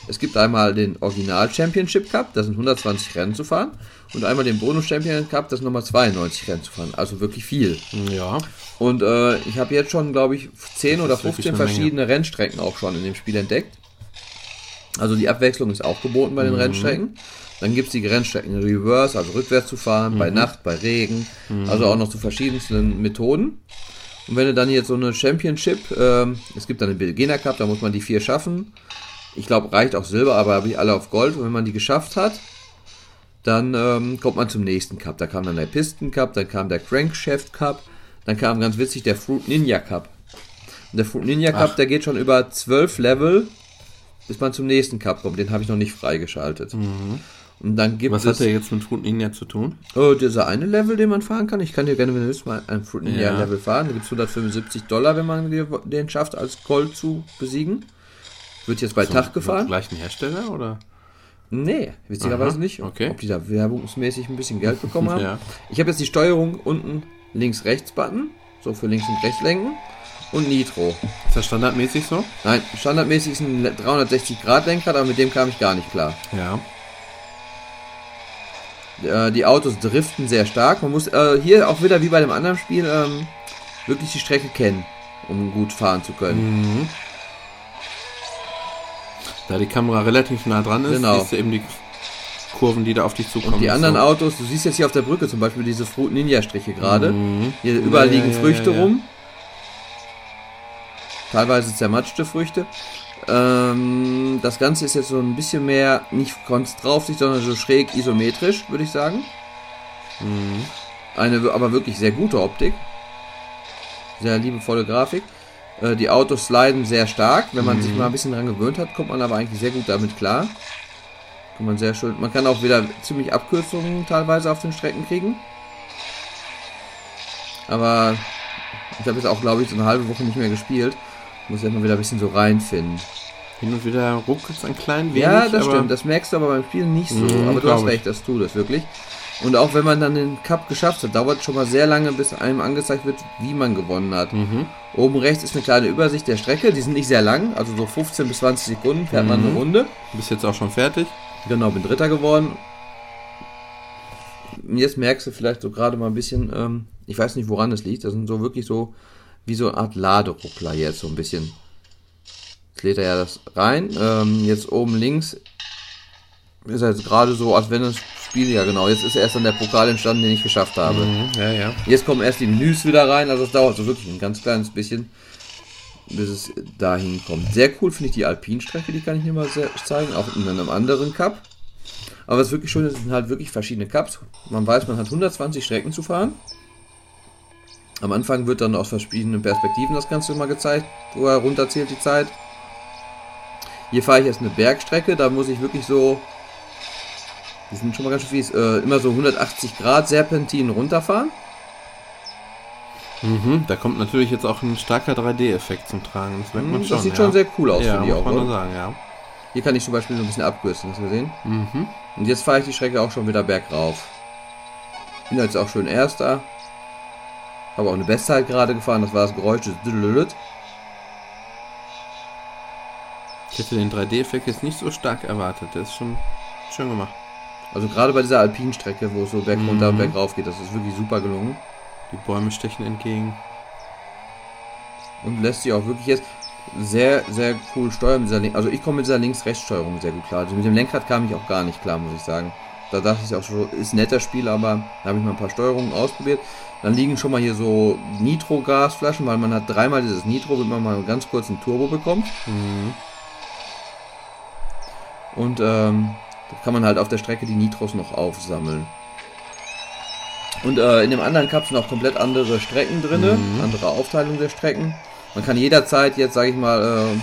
es gibt einmal den Original Championship Cup, da sind 120 Rennen zu fahren, und einmal den Bonus Champion Cup, das sind nochmal 92 Rennen zu fahren. Also wirklich viel. Ja. Und äh, ich habe jetzt schon, glaube ich, 10 oder ist wirklich 15 eine Menge. verschiedene Rennstrecken auch schon in dem Spiel entdeckt. Also die Abwechslung ist auch geboten bei den Rennstrecken. Dann gibt es die Rennstrecken Reverse, also rückwärts zu fahren, bei Nacht, bei Regen. Also auch noch zu verschiedensten Methoden. Und wenn du dann jetzt so eine Championship, ähm, es gibt dann den Beginner Cup, da muss man die vier schaffen. Ich glaube, reicht auch Silber, aber habe ich alle auf Gold. Und wenn man die geschafft hat, dann ähm, kommt man zum nächsten Cup. Da kam dann der Pisten Cup, dann kam der Crankshaft Cup, dann kam ganz witzig der Fruit Ninja Cup. Und der Fruit Ninja Cup, Ach. der geht schon über zwölf Level, bis man zum nächsten Cup kommt. Den habe ich noch nicht freigeschaltet. Und dann gibt Mhm. Was es hat der jetzt mit Fruit Ninja zu tun? oh, dieser eine Level, den man fahren kann. Ich kann dir gerne, wenn du willst, mal ein Fruit Ninja Ja. Level fahren. Da gibt es 175 Dollar, wenn man den schafft, als Gold zu besiegen. Wird jetzt bei Tag Vom gefahren? gleichen Hersteller oder? Nee, witzigerweise Aha, nicht. okay. Ob die da werbungsmäßig ein bisschen Geld bekommen haben. Ja. Ich habe jetzt die Steuerung unten links-rechts-Button, so für links und rechts lenken und Nitro. Ist das standardmäßig so? Nein, standardmäßig ist ein 360-Grad-Lenkrad, aber mit dem kam ich gar nicht klar. Ja. Äh, die Autos driften sehr stark. Man muss äh, hier auch wieder wie bei dem anderen Spiel ähm, wirklich die Strecke kennen, um gut fahren zu können. Mhm. Da die Kamera relativ nah dran ist, Genau. siehst du eben die Kurven, die da auf dich zukommen. Und die anderen so. Autos, du siehst jetzt hier auf der Brücke zum Beispiel diese Fruit Ninja Striche gerade. Mhm. Hier überall Ja, liegen ja, Früchte ja. rum. Teilweise zermatschte Früchte. Ähm, das Ganze ist jetzt so ein bisschen mehr nicht ganz Draufsicht, sondern so schräg isometrisch, würde ich sagen. Mhm. Eine aber wirklich sehr gute Optik. Sehr liebevolle Grafik. Äh, die Autos sliden sehr stark. Wenn man Mhm. sich mal ein bisschen dran gewöhnt hat, kommt man aber eigentlich sehr gut damit klar. Kann man sehr schön. Man kann auch wieder ziemlich Abkürzungen teilweise auf den Strecken kriegen. Aber ich habe jetzt auch, glaube ich, so eine halbe Woche nicht mehr gespielt. Muss jetzt mal wieder ein bisschen so reinfinden. Hin und wieder ruckelt es ein klein wenig. ja, das stimmt. Das merkst du aber beim Spielen nicht so. Mhm, aber du hast ich. recht, das tut es wirklich. Und auch wenn man dann den Cup geschafft hat, dauert schon mal sehr lange, bis einem angezeigt wird, wie man gewonnen hat. Mhm. Oben rechts ist eine kleine Übersicht der Strecke. Die sind nicht sehr lang, also so 15 bis 20 Sekunden fährt man Mhm. eine Runde. Bist jetzt auch schon fertig? Genau, bin Dritter geworden. Jetzt merkst du vielleicht so gerade mal ein bisschen, ähm, ich weiß nicht, woran es liegt. Das sind so wirklich so wie so eine Art Laderuckler jetzt so ein bisschen. Jetzt lädt er ja das rein. Ähm, jetzt oben links ist er jetzt gerade so, als wenn das Spiel, ja genau, jetzt ist erst dann der Pokal entstanden, den ich geschafft habe. Mhm, ja, ja. Jetzt kommen erst die Menüs wieder rein, also es dauert so wirklich ein ganz kleines bisschen, bis es dahin kommt. Sehr cool finde ich die Alpinstrecke, die kann ich mir mal zeigen, auch in einem anderen Cup. Aber was wirklich schön ist, sind halt wirklich verschiedene Cups. Man weiß, man hat 120 Strecken zu fahren. Am Anfang wird dann aus verschiedenen Perspektiven das Ganze mal gezeigt, wo er runterzählt die Zeit. Hier fahre ich jetzt eine Bergstrecke, da muss ich wirklich so, die sind schon mal ganz schön fies, äh, immer so 180 Grad Serpentin runterfahren. Mhm, da kommt natürlich jetzt auch ein starker 3D-Effekt zum Tragen. Das merkt man Das schon. sieht ja. schon sehr cool aus, ja, finde ich auch. man nur oder? sagen, ja. Hier kann ich zum Beispiel so ein bisschen abkürzen, hast du gesehen? Mhm. Und jetzt fahre ich die Strecke auch schon wieder bergauf. Bin jetzt auch schön Erster. Habe auch eine Bestzeit gerade gefahren, das war das Geräusch des. Ich hätte den 3D-Effekt jetzt nicht so stark erwartet. Der ist schon schön gemacht. Also gerade bei dieser Alpinstrecke, wo es so berg runter und Mhm. berg rauf geht, das ist wirklich super gelungen. Die Bäume stechen entgegen. Und lässt sich auch wirklich jetzt sehr, sehr cool steuern. Also ich komme mit dieser Links-Rechts-Steuerung sehr gut klar. Also mit dem Lenkrad kam ich auch gar nicht klar, muss ich sagen. Da dachte ich auch schon, ist ein netter Spiel, aber da habe ich mal ein paar Steuerungen ausprobiert. Dann liegen schon mal hier so Nitro-Gasflaschen, weil man hat dreimal dieses Nitro, wenn man mal ganz kurz einen Turbo bekommt. Mhm. Und ähm, da kann man halt auf der Strecke die Nitros noch aufsammeln. Und äh, in dem anderen Cup sind auch komplett andere Strecken drin, Mhm. andere Aufteilung der Strecken. Man kann jederzeit jetzt, sage ich mal, äh,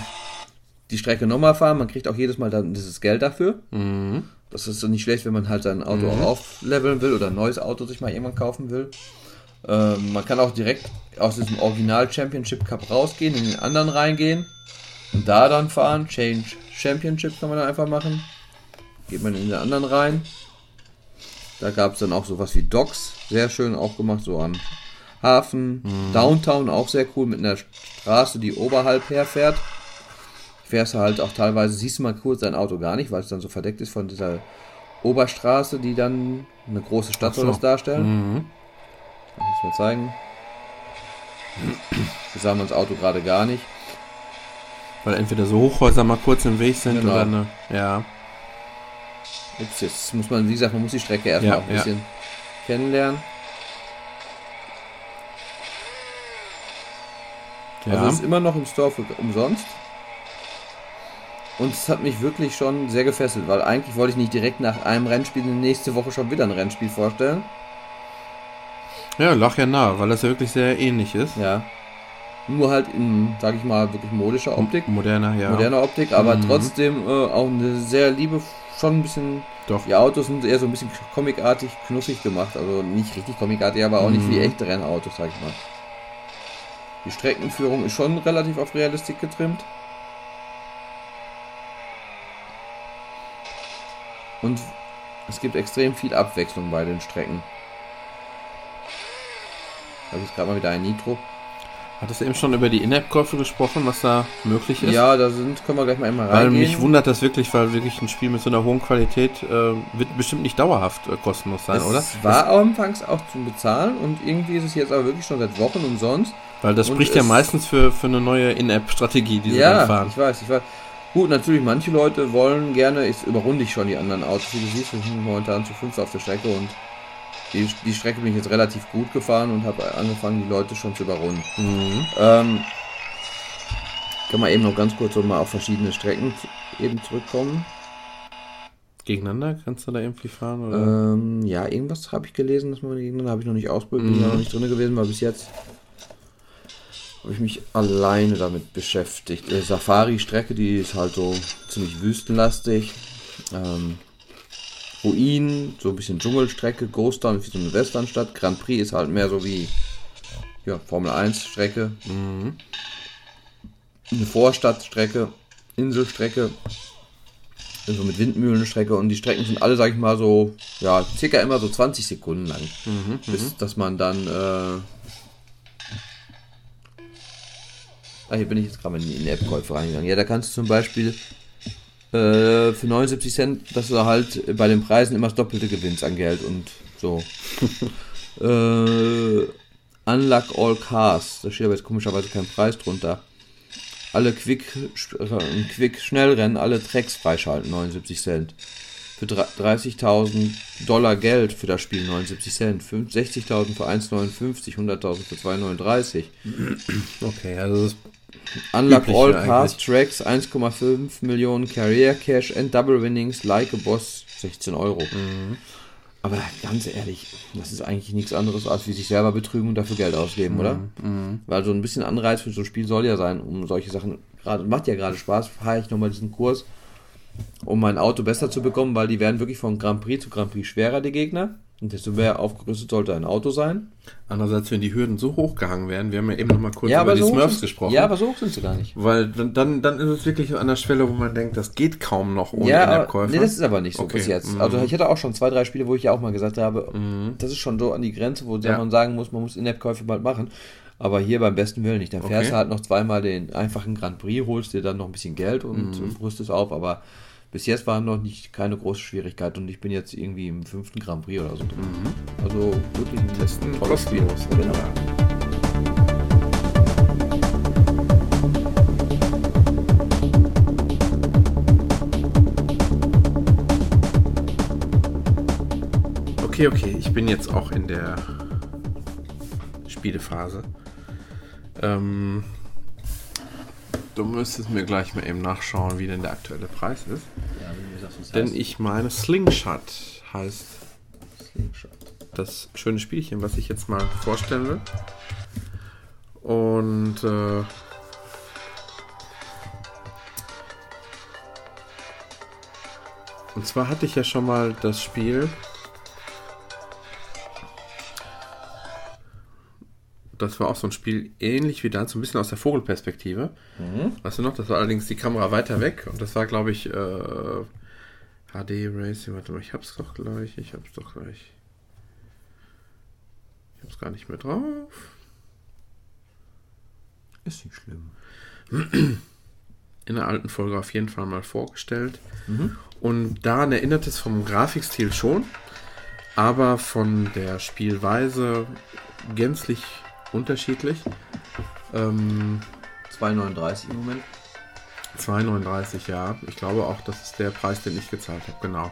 die Strecke nochmal fahren. Man kriegt auch jedes Mal dann dieses Geld dafür. Mhm. Das ist nicht schlecht, wenn man halt sein Auto Mhm. auch aufleveln will oder ein neues Auto sich mal irgendwann kaufen will. Ähm, man kann auch direkt aus diesem Original Championship Cup rausgehen, in den anderen reingehen und da dann fahren. Change Championship kann man dann einfach machen. Geht man in den anderen rein. Da gab es dann auch sowas wie Docks, sehr schön auch gemacht, so am Hafen. Downtown auch sehr cool mit einer Straße, die oberhalb herfährt. Fährst du halt auch teilweise, siehst du mal kurz dein Auto gar nicht, weil es dann so verdeckt ist von dieser Oberstraße, die dann eine große Stadt soll so. das darstellen. Mhm. Ich mal zeigen. Wir sahen uns Auto gerade gar nicht. Weil entweder so Hochhäuser mal kurz im Weg sind Genau. oder eine. Ja. Ups, jetzt muss man, wie gesagt, man muss die Strecke erstmal Ja, auch ein ja. bisschen kennenlernen. Ja. Also es ist immer noch im Store für umsonst. Und es hat mich wirklich schon sehr gefesselt, weil eigentlich wollte ich nicht direkt nach einem Rennspiel nächste Woche schon wieder ein Rennspiel vorstellen. Ja, lag ja nah, weil das ja wirklich sehr ähnlich ist. Ja. Nur halt in, sag ich mal, wirklich modischer Optik. Moderner, ja. Moderne Optik, aber Mhm. trotzdem äh, auch eine sehr liebe, schon ein bisschen. Doch. Die Autos sind eher so ein bisschen comicartig, knuffig gemacht. Also nicht richtig comicartig, aber auch nicht Mhm. wie echte Rennautos, sag ich mal. Die Streckenführung ist schon relativ auf Realistik getrimmt. Und es gibt extrem viel Abwechslung bei den Strecken. Da habe ich gerade mal wieder ein Nitro. Hattest du eben schon über die In-App-Käufe gesprochen, was da möglich ist? Ja, da sind, können wir gleich mal einmal Weil reingehen. mich wundert das wirklich, weil wirklich ein Spiel mit so einer hohen Qualität äh, wird bestimmt nicht dauerhaft äh, kostenlos sein, es oder? war anfangs auch zum Bezahlen und irgendwie ist es jetzt aber wirklich schon seit Wochen umsonst. Weil das und spricht ja es- meistens für, für eine neue In-App-Strategie, die sie ja, dann fahren. ich weiß, ich weiß. Gut, natürlich, manche Leute wollen gerne, ich überrunde ich schon die anderen Autos, wie du siehst, wir sind momentan zu fünf auf der Strecke und die, die Strecke bin ich jetzt relativ gut gefahren und habe angefangen, die Leute schon zu überrunden. Mhm. Ähm, kann man eben noch ganz kurz so mal auf verschiedene Strecken eben zurückkommen. Gegeneinander kannst du da irgendwie fahren? Oder? Ähm, ja, irgendwas habe ich gelesen, dass man gegeneinander habe ich noch nicht ausprobiert, bin Mhm. noch nicht drin gewesen, weil bis jetzt habe ich mich alleine damit beschäftigt. Äh, Safari-Strecke, die ist halt so ziemlich wüstenlastig. Ähm, Ruinen, so ein bisschen Dschungelstrecke, Ghost Town ist wie so eine Westernstadt. Grand Prix ist halt mehr so wie ja, Formel 1 Strecke. Mhm. Eine Vorstadtstrecke, Inselstrecke, so mit Windmühlenstrecke und die Strecken sind alle, sag ich mal, so, ja, circa immer so 20 Sekunden lang, Mhm. bis dass man dann, äh, ah, hier bin ich jetzt gerade mal in die App-Käufe reingegangen. Ja, da kannst du zum Beispiel Äh, für 79 Cent, dass du halt bei den Preisen immer das Doppelte gewinnst an Geld und so. äh, Unlock All Cars, da steht aber jetzt komischerweise kein Preis drunter. Alle Quick, äh, Quick Schnellrennen, alle Tracks freischalten, 79 Cent. Für 30.000 Dollar Geld für das Spiel 79 Cent, 60.000 für 1,59, 100.000 für 2,39. Okay, also das Unlock All. Cars Tracks 1,5 Millionen Career Cash and Double Winnings Like a Boss 16 Euro. Mhm. Aber ganz ehrlich, das ist eigentlich nichts anderes als wie sich selber betrügen und dafür Geld ausgeben, oder? Mhm. Weil so ein bisschen Anreiz für so ein Spiel soll ja sein, um solche Sachen gerade macht ja gerade Spaß. Fahre ich nochmal diesen Kurs, um mein Auto besser zu bekommen, weil die werden wirklich von Grand Prix zu Grand Prix schwerer die Gegner. Und desto mehr aufgerüstet sollte ein Auto sein. Andererseits, wenn die Hürden so hochgehangen werden, wir haben ja eben noch mal kurz ja, über die so hoch Smurfs gesprochen. Ja, aber so hoch sind sie gar nicht. weil dann, dann, ist es wirklich an der Stelle, wo man denkt, das geht kaum noch ohne ja, aber, In-App-Käufer. nee, das ist aber nicht so Okay, bis jetzt. mhm. Also ich hatte auch schon zwei, drei Spiele, wo ich ja auch mal gesagt habe, das ist schon so an die Grenze, wo Ja. man sagen muss, man muss In-App-Käufe bald machen. Aber hier beim besten Willen nicht. Dann fährst Okay. du halt noch zweimal den einfachen Grand Prix, holst dir dann noch ein bisschen Geld und Mhm. rüstest auf. Aber bis jetzt war noch nicht keine große Schwierigkeit und ich bin jetzt irgendwie im fünften Grand Prix oder so drin. Also wirklich ein Testen kostenlos. Genau. Okay, okay, ich bin jetzt auch in der Spielephase. Ähm, du müsstest mir gleich mal eben nachschauen, wie denn der aktuelle Preis ist. Ja, wenn du sagst, was Denn heißt ich meine, Slingshot heißt Slingshot. das schöne Spielchen, was ich jetzt mal vorstellen will. Und äh, und zwar hatte ich ja schon mal das Spiel. Das war auch so ein Spiel ähnlich wie das, so ein bisschen aus der Vogelperspektive. Weißt du noch? Das war allerdings die Kamera weiter weg und das war, glaube ich, äh, HD Racing. Warte mal, ich hab's doch gleich. Ich hab's doch gleich. Ich hab's gar nicht mehr drauf. Ist nicht schlimm. in der alten Folge auf jeden Fall mal vorgestellt. Und daran erinnert es vom Grafikstil schon, aber von der Spielweise gänzlich unterschiedlich. Ähm, 2,39 im Moment. 2,39, ja. Ich glaube auch, das ist der Preis, den ich gezahlt habe, genau.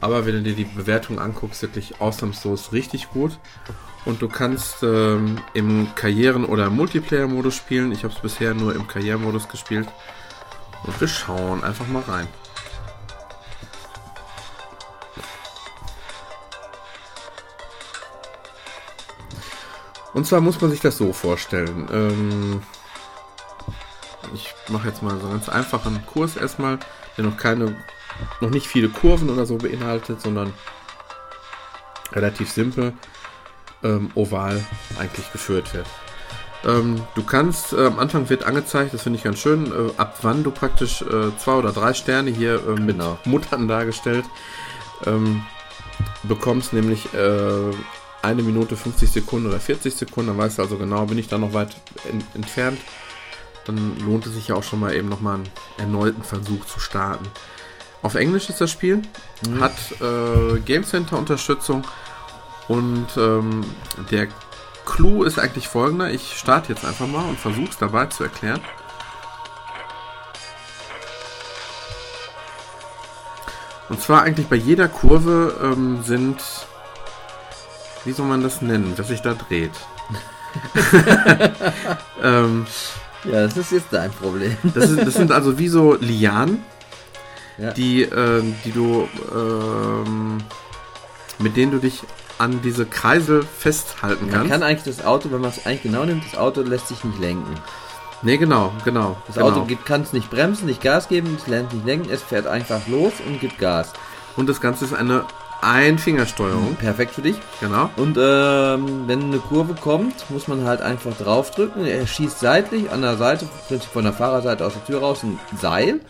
Aber wenn du dir die Bewertung anguckst, wirklich ausnahmslos richtig gut. Und du kannst ähm, im Karrieren- oder Multiplayer-Modus spielen. Ich habe es bisher nur im Karrieremodus gespielt. Und wir schauen einfach mal rein. Und zwar muss man sich das so vorstellen. Ähm, ich mache jetzt mal so einen ganz einfachen Kurs erstmal, der noch keine, noch nicht viele Kurven oder so beinhaltet, sondern relativ simpel ähm, oval eigentlich geführt wird. Ähm, du kannst, äh, am Anfang wird angezeigt, das finde ich ganz schön, äh, ab wann du praktisch äh, zwei oder drei Sterne hier äh, mit Genau. Muttern dargestellt ähm, bekommst, nämlich äh, eine Minute 50 Sekunden oder 40 Sekunden, dann weißt du also genau, bin ich da noch weit en entfernt, dann lohnt es sich ja auch schon mal eben nochmal einen erneuten Versuch zu starten. Auf Englisch ist das Spiel, hat äh, Game Center Unterstützung und ähm, der Clou ist eigentlich folgender. Ich starte jetzt einfach mal und versuche es dabei zu erklären. Und zwar eigentlich bei jeder Kurve ähm, sind, wie soll man das nennen, dass sich da dreht. ähm, Ja, das ist jetzt dein Problem. das, ist, das sind also wie so Lianen, Ja. die, ähm, die du, ähm, mit denen du dich an diese Kreisel festhalten Man kannst. kann eigentlich das Auto, wenn man es eigentlich genau nimmt, das Auto lässt sich nicht lenken. nee, genau, genau. Das genau. Auto kann es nicht bremsen, nicht Gas geben, es lernt nicht lenken, es fährt einfach los und gibt Gas. Und das Ganze ist eine Einfingersteuerung. Perfekt für dich. Genau. Und ähm, wenn eine Kurve kommt, muss man halt einfach draufdrücken. Er schießt seitlich an der Seite, von der Fahrerseite aus der Tür raus, ein Seil.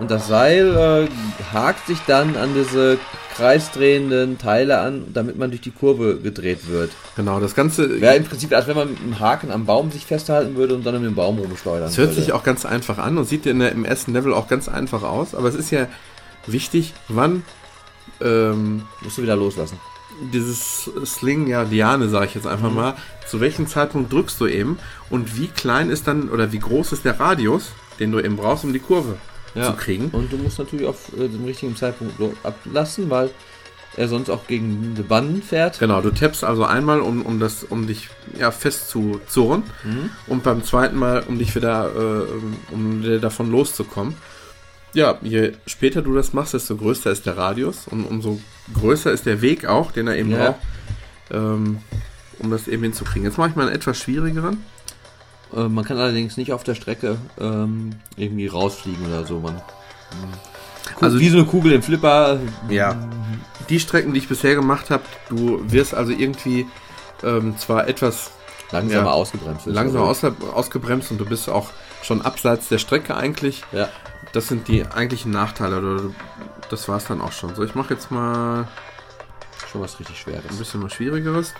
Und das Seil äh, hakt sich dann an diese kreisdrehenden Teile an, damit man durch die Kurve gedreht wird. Genau, das Ganze. Wäre im Prinzip, als wenn man mit einem Haken am Baum sich festhalten würde und dann mit dem Baum rumschleudern Es hört würde. sich auch ganz einfach an und sieht in der, im ersten Level auch ganz einfach aus, aber es ist ja wichtig, wann ähm, Musst du wieder loslassen. dieses Sling, ja, Liane, sage ich jetzt einfach Mhm. mal, zu welchem Zeitpunkt drückst du eben und wie klein ist dann oder wie groß ist der Radius, den du eben brauchst, um die Kurve zu kriegen. Und du musst natürlich auf äh, dem richtigen Zeitpunkt ablassen, weil er sonst auch gegen die Banden fährt. Genau, du tappst also einmal, um, um, das, um dich ja, fest zu zurren Mhm. und beim zweiten Mal, um dich wieder, äh, um davon loszukommen. Ja, je später du das machst, desto größer ist der Radius und umso größer ist der Weg auch, den er eben Ja. braucht, ähm, um das eben hinzukriegen. Jetzt mache ich mal einen etwas schwierigeren. Äh, man kann allerdings nicht auf der Strecke ähm, irgendwie rausfliegen oder so. Man, Also- wie so eine Kugel im Flipper. Ja. Die Strecken, die ich bisher gemacht habe, du wirst also irgendwie ähm, zwar etwas Langsamer Ja. ausgebremst. ist. langsam aus, ausgebremst und du bist auch schon abseits der Strecke eigentlich. Ja. Das sind die eigentlichen Nachteile. Oder Das war es dann auch schon. So, ich mache jetzt mal Schon was richtig Schweres. ein bisschen was Schwierigeres.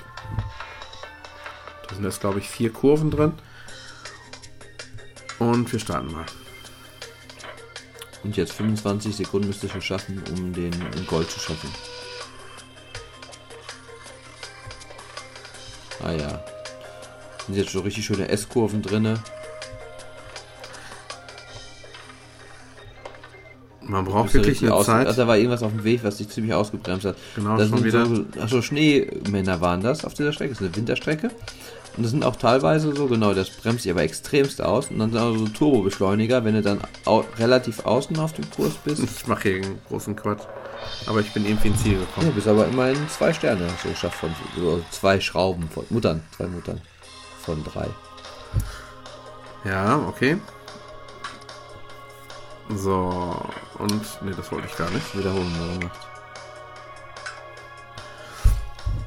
Da sind jetzt, glaube ich, vier Kurven drin. Und wir starten mal. Und jetzt 25 Sekunden müsste ich es schaffen, um den Gold zu schaffen. Ah ja. Sind jetzt schon richtig schöne S-Kurven drinne. Man braucht du wirklich eine aus- Zeit. Also, da war irgendwas auf dem Weg, was dich ziemlich ausgebremst hat. Genau, das schon sind wieder. so, achso, Schneemänner waren das auf dieser Strecke. Das ist eine Winterstrecke. Und das sind auch teilweise so, genau, das bremst sich aber extremst aus. Und dann sind auch so Turbobeschleuniger, wenn du dann au relativ außen auf dem Kurs bist. Ich mache hier einen großen Quatsch. Aber ich bin irgendwie ins Ziel gekommen. bist aber immerhin zwei Sterne so geschafft von so zwei Schrauben von Muttern, zwei Muttern von drei. Ja, okay. So, und. Ne, das wollte ich gar nicht. Wiederholen wir gemacht.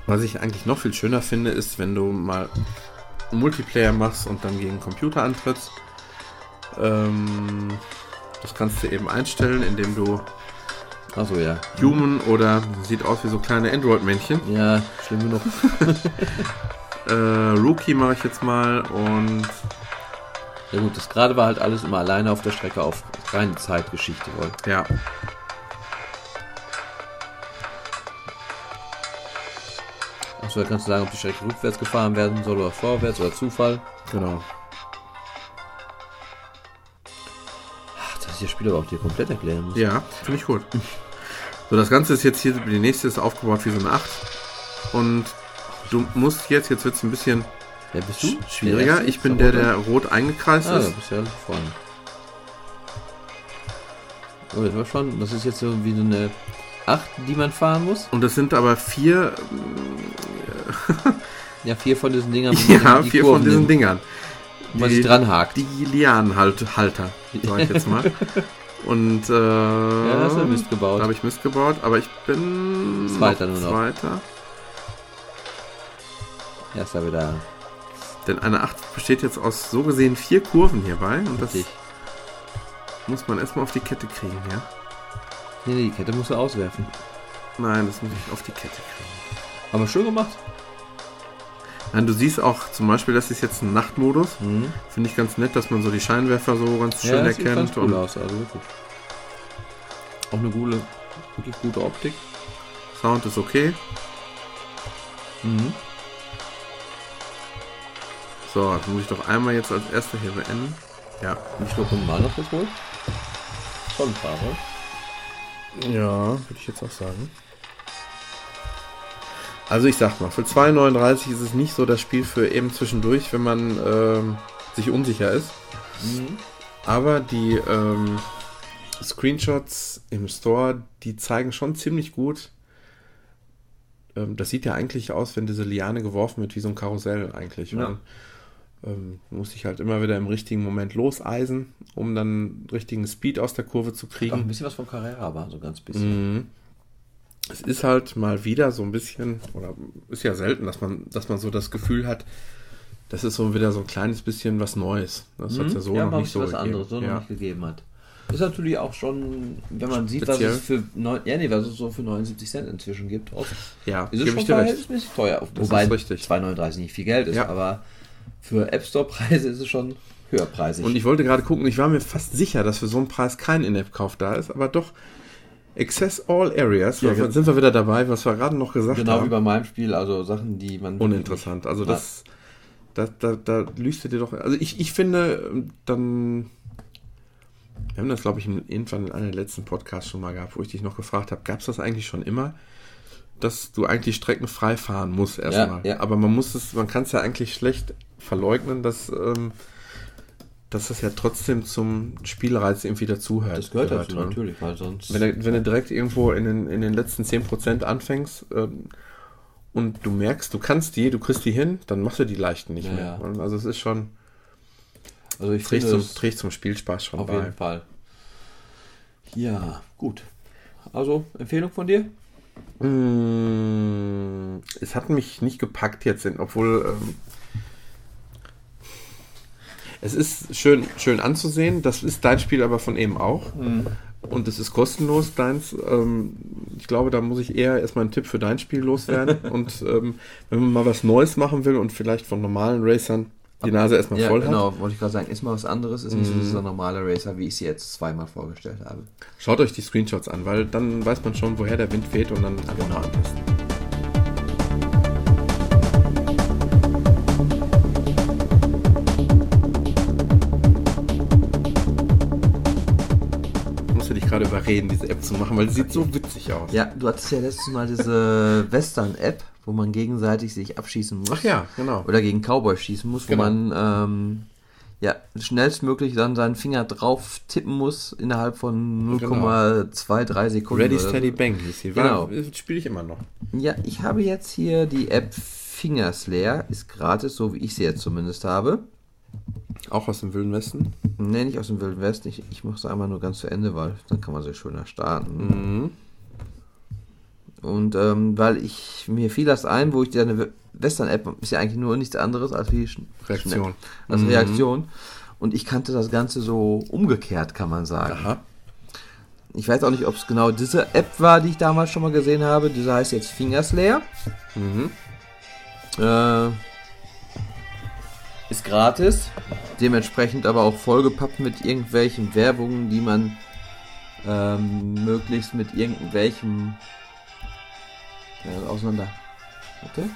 Was ich eigentlich noch viel schöner finde, ist, wenn du mal Multiplayer machst und dann gegen Computer antrittst. Ähm, das kannst du eben einstellen, indem du Achso, ja. Human oder sieht aus wie so kleine Android-Männchen. Ja, schlimm genug. Äh, Rookie mache ich jetzt mal und Ja gut, das gerade war halt alles immer alleine auf der Strecke auf reine Zeitgeschichte. Wohl. ja. Achso, da kannst du sagen, ob die Strecke rückwärts gefahren werden soll oder vorwärts oder Zufall. Genau. Ach, dass ich das Spiel aber auch dir komplett erklären muss. Ja, finde ich gut. So, das Ganze ist jetzt hier, die nächste ist aufgebaut wie so eine 8. Und du musst jetzt, jetzt wird es ein bisschen Wer bist du? sch- schwieriger. Ich bin der, der rot eingekreist Ah, da ist. bist du ja vorne. Oh, das war schon. Das ist jetzt so wie so eine 8, die man fahren muss. Und das sind aber vier, Ja, vier von diesen Dingern. ja, die vier Kurven von diesen nimmt, Dingern. wo man sich dran hakt. Die Lianenhalter, sag ich jetzt mal. Und äh, Ja, hast du Mist gebaut. Da habe ich Mist gebaut, aber ich bin Zweiter nur noch. Zweiter. Erster wieder. Denn eine 8 besteht jetzt aus so gesehen vier Kurven hierbei und das Richtig. muss man erstmal auf die Kette kriegen, ja? Nee, nee, die Kette musst du auswerfen. Nein, das muss ich auf die Kette kriegen. Aber schön gemacht. Nein, du siehst auch zum Beispiel, das ist jetzt ein Nachtmodus. Mhm. Finde ich ganz nett, dass man so die Scheinwerfer so ganz schön ja, das sieht erkennt. ganz cool und aus, also wirklich. Auch eine gute, wirklich gute Optik. Sound ist okay. Mhm. So, das muss ich doch einmal jetzt als erster hier beenden. Ja. Wie viele Runden waren das wohl? Schon ein paar? Ja, würde ich jetzt auch sagen. Also ich sag mal, für 2,39 ist es nicht so das Spiel für eben zwischendurch, wenn man ähm, sich unsicher ist. Mhm. Aber die ähm, Screenshots im Store, die zeigen schon ziemlich gut. Ähm, das sieht ja eigentlich aus, wenn diese Liane geworfen wird, wie so ein Karussell eigentlich. Ja. Ähm, muss ich halt immer wieder im richtigen Moment loseisen, um dann richtigen Speed aus der Kurve zu Auch ein kriegen. bisschen was von Carrera war, so ganz bisschen. Mhm. Es ist halt mal wieder so ein bisschen, oder ist ja selten, dass man, dass man so das Gefühl hat, das ist so wieder so ein kleines bisschen was Neues. Das hat es ja so Mhm. ja, noch nicht so was gegeben. anderes so ja. noch nicht gegeben hat. Ist natürlich auch schon, wenn man sieht, Speziell. was es für neun, ja, nee, was es so für 79 Cent inzwischen gibt, oft, Ja, ist es schon verhältnismäßig teuer. Wobei ist richtig. 2,39 nicht viel Geld ist, Ja. aber für App Store Preise ist es schon höherpreisig. Und ich wollte gerade gucken, ich war mir fast sicher, dass für so einen Preis kein In-App-Kauf da ist, aber doch Access All Areas, Ja, da genau. sind wir wieder dabei, was wir gerade noch gesagt genau wie haben. bei meinem Spiel, also Sachen, die man Uninteressant. Also das, da, da, da lüst du dir doch. Also ich, ich finde, dann. Wir haben das, glaube ich, in, irgendwann in einem letzten Podcasts schon mal gehabt, wo ich dich noch gefragt habe, gab es das eigentlich schon immer? Dass du eigentlich Strecken frei fahren musst erstmal. ja. Aber man muss es, man kann es ja eigentlich schlecht verleugnen, dass, ähm, dass das ja trotzdem zum Spielreiz irgendwie dazugehört. Das gehört dazu, ne? natürlich, weil sonst. Wenn du, wenn du direkt irgendwo in den, in den letzten 10% anfängst ähm, und du merkst, du kannst die, du kriegst die hin, dann machst du die leichten nicht Ja, mehr. ja. Also es ist schon, also ich trägt zum, trägt zum Spielspaß schon auf bei. jeden Fall. Ja, gut. Also, Empfehlung von dir? Mm, es hat mich nicht gepackt jetzt, obwohl ähm, es ist schön, schön anzusehen. Das ist dein Spiel aber von eben auch. Und es ist kostenlos, deins. Ähm, ich glaube, da muss ich eher erstmal einen Tipp für dein Spiel loswerden. und ähm, wenn man mal was Neues machen will und vielleicht von normalen Racern die Nase erstmal Ja, voll hat, genau, wollte ich gerade sagen, ist mal was anderes, ist nicht so dieser normale Racer, wie ich sie jetzt zweimal vorgestellt habe. schaut euch die Screenshots an, weil dann weiß man schon, woher der Wind weht und dann einfach mal anpassen. Musst du dich gerade überreden, diese App zu machen, weil sie sieht so witzig aus. Ja, du hattest ja letztes Mal diese Western-App, wo man gegenseitig sich abschießen muss. Ach ja, genau. Oder gegen Cowboy schießen muss, wo Genau. man ähm, ja, schnellstmöglich dann seinen Finger drauf tippen muss innerhalb von Genau. 0,23 Sekunden. Ready. Steady, Bang hieß sie. Genau. Spiele ich immer noch. Ja, ich habe jetzt hier die App Fingerslayer, ist gratis, so wie ich sie jetzt zumindest habe. Auch aus dem Wilden Westen. Ne, nicht aus dem Wilden Westen. Ich, ich mache es einmal nur ganz zu Ende, weil dann kann man sie schöner starten. Mhm. Und ähm, weil ich mir fiel das ein, wo ich die eine Western-App ist ja eigentlich nur nichts anderes als wie Sch- Reaktion. Als Mhm. Reaktion. Und ich kannte das Ganze so umgekehrt, kann man sagen. Aha. Ich weiß auch nicht, ob es genau diese App war, die ich damals schon mal gesehen habe. Diese heißt jetzt Fingerslayer. Mhm. Äh, ist gratis. Dementsprechend aber auch vollgepappt mit irgendwelchen Werbungen, die man ähm, möglichst mit irgendwelchem ja, auseinander. Warte.